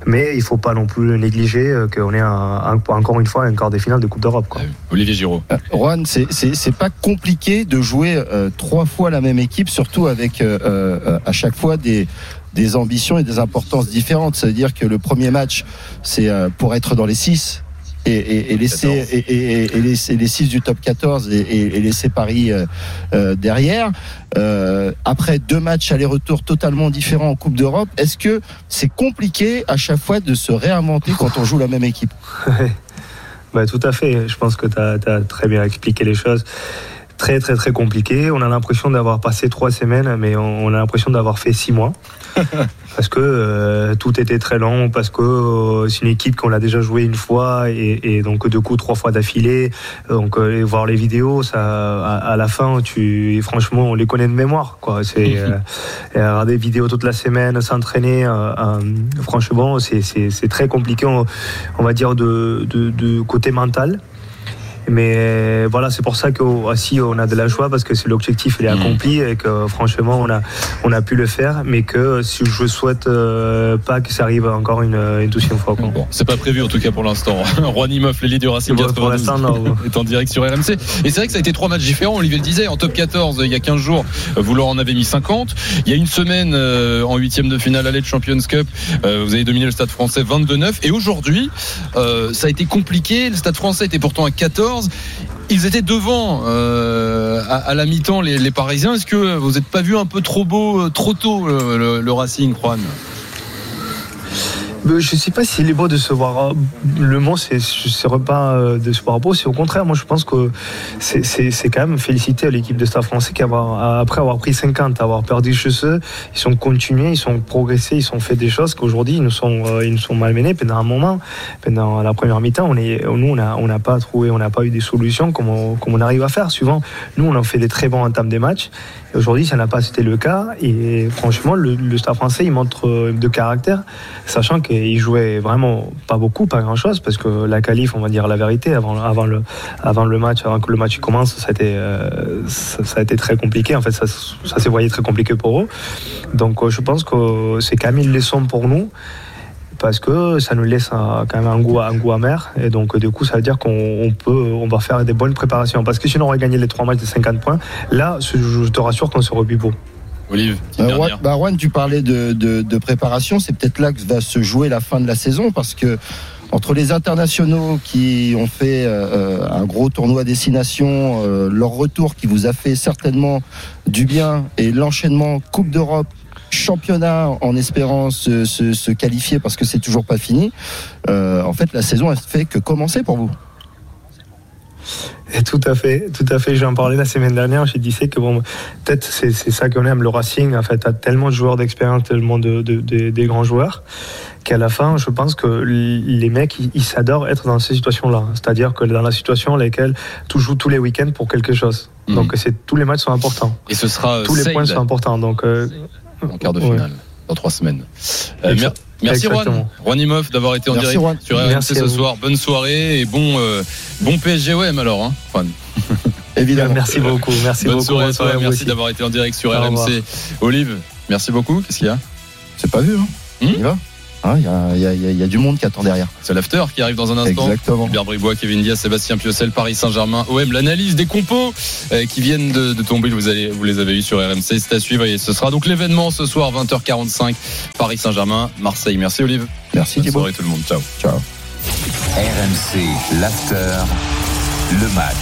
mais il faut pas non plus négliger euh, qu'on est un- un- encore une fois un quart des finales de Coupe d'Europe. quoi. Olivier Giraud. Juan, c'est- c'est c'est pas compliqué de jouer euh, trois fois la même équipe, surtout avec euh, euh, à chaque fois des des ambitions et des importances différentes. Ça veut dire que le premier match, c'est euh, pour être dans les six. Et, et, et laisser et, les six du top 14 et, laisser Paris euh, euh, derrière. Euh, après deux matchs aller-retour totalement différents en Coupe d'Europe, est-ce que c'est compliqué à chaque fois de se réinventer quand on joue la même équipe? (laughs) Bah, tout à fait. Je pense que tu as, très bien expliqué les choses. Très, très, très compliqué. On a l'impression d'avoir passé trois semaines, mais on a l'impression d'avoir fait six mois. (laughs) parce que euh, tout était très long, parce que euh, c'est une équipe qu'on a déjà joué une fois et, et donc deux coups trois fois d'affilée. Donc euh, voir les vidéos, ça, à, à la fin, tu, franchement, on les connaît de mémoire. Quoi. C'est (laughs) euh, regarder des vidéos toute la semaine, s'entraîner. franchement, c'est, c'est, c'est très compliqué. On, on va dire de, de, de côté mental. Mais voilà, c'est pour ça qu'aussi on a de la joie parce que c'est l'objectif il est accompli et que franchement on a on a pu le faire, mais que si je souhaite euh, pas que ça arrive encore une, une douzième fois. quoi. Bon, c'est pas prévu en tout cas pour l'instant. (laughs) Juan Imoff, l'élite du Racing Bon, pour 92, l'instant, non. (laughs) est en direct sur RMC. Et c'est vrai que ça a été trois matchs différents. Olivier le disait, en top 14, il y a 15 jours, vous leur en avez mis 50. Il y a une semaine, euh, en huitième de finale aller de Champions Cup, euh, vous avez dominé le Stade français 22-9. Et aujourd'hui, euh, ça a été compliqué. Le Stade français était pourtant à 14. Ils étaient devant euh, à, la mi-temps les, Parisiens. Est-ce que vous n'êtes pas vu un peu trop beau, euh, trop tôt le, le- Racing, Juan? Je sais pas s'il est beau de se voir. euh, Le mot, c'est c'est pas euh, de se voir beau. C'est au contraire, moi, je pense que c'est- quand même féliciter l'équipe de Stade français qui, avoir, après avoir pris 50, avoir perdu chez eux, ils sont continués, ils sont progressés, ils ont fait des choses qu'aujourd'hui, ils nous sont, euh, ils nous sont malmenés pendant un moment. Pendant la première mi-temps, on nous, on n'a on n'a pas trouvé, on n'a pas eu des solutions comme on, comme on arrive à faire. Souvent, nous, on a fait des très bons entames des matchs. Aujourd'hui, ça n'a pas été le cas. Et franchement, le, le Stade français, il montre euh, de caractère, sachant qu'il jouait vraiment pas beaucoup, pas grand-chose, parce que la qualif, on va dire la vérité, avant, avant, le, avant le match, avant que le match commence, ça a été, euh, ça, a été très compliqué. En fait, ça, ça s'est voyé très compliqué pour eux. Donc, euh, je pense que c'est une leçon pour nous parce que ça nous laisse un- quand même un goût, un goût amer. Et donc, du coup, ça veut dire qu'on on peut, on va faire des bonnes préparations. Parce que sinon, on aurait gagné les trois matchs de 50 points. Là, je je te rassure qu'on serait plus beau. Olive, Euh, Juan, bah, Juan, tu parlais de, de- de préparation, c'est peut-être là que va se jouer la fin de la saison parce que entre les internationaux qui ont fait euh, un gros tournoi à destination, euh, leur retour qui vous a fait certainement du bien et l'enchaînement Coupe d'Europe, championnat en espérant se, se- se qualifier parce que c'est toujours pas fini. euh, en fait, la saison elle fait que commencer pour vous. Et tout à fait, tout à fait. J'en parlais la semaine dernière. J'ai dit c'est que bon, peut-être c'est c'est ça qu'on aime le Racing. En fait, t'as tellement de joueurs d'expérience, tellement de, de- de- des grands joueurs qu'à la fin, je pense que les mecs, ils, ils s'adorent être dans ces situations-là. C'est-à-dire que dans la situation dans laquelle tu joues tous les week-ends pour quelque chose. Donc c'est tous les matchs sont importants. Et ce sera tous les points sont importants. Donc euh, en quart de ouais. finale dans trois semaines. Euh, mer- merci Juan. Juan Imoff d'avoir été en Merci, direct Juan. sur RMC Merci ce soir. Bonne soirée et bon euh, bon PSGOM alors, hein, Juan. (laughs) Évidemment. Merci beaucoup. Merci Bonne beaucoup. soirée soirée Merci aussi. d'avoir été en direct sur Au. RMC. Olive, merci beaucoup. Qu'est-ce qu'il y a? C'est pas vu, hein? Hmm? On y va? Hein. Il y, a, y y y du monde qui attend derrière. C'est l'after qui arrive dans un instant. Exactement. Hubert Bribois, Kevin Diaz, Sébastien Piocel, Paris Saint-Germain, OM, l'analyse des compos euh, qui viennent de, de tomber. Vous, allez, vous les avez eu sur RMC. C'est à suivre et ce sera donc l'événement ce soir, 20h45, Paris Saint-Germain, Marseille. Merci Olive. Merci Bonne soirée tout le monde. Ciao. Ciao. RMC, l'after, le match.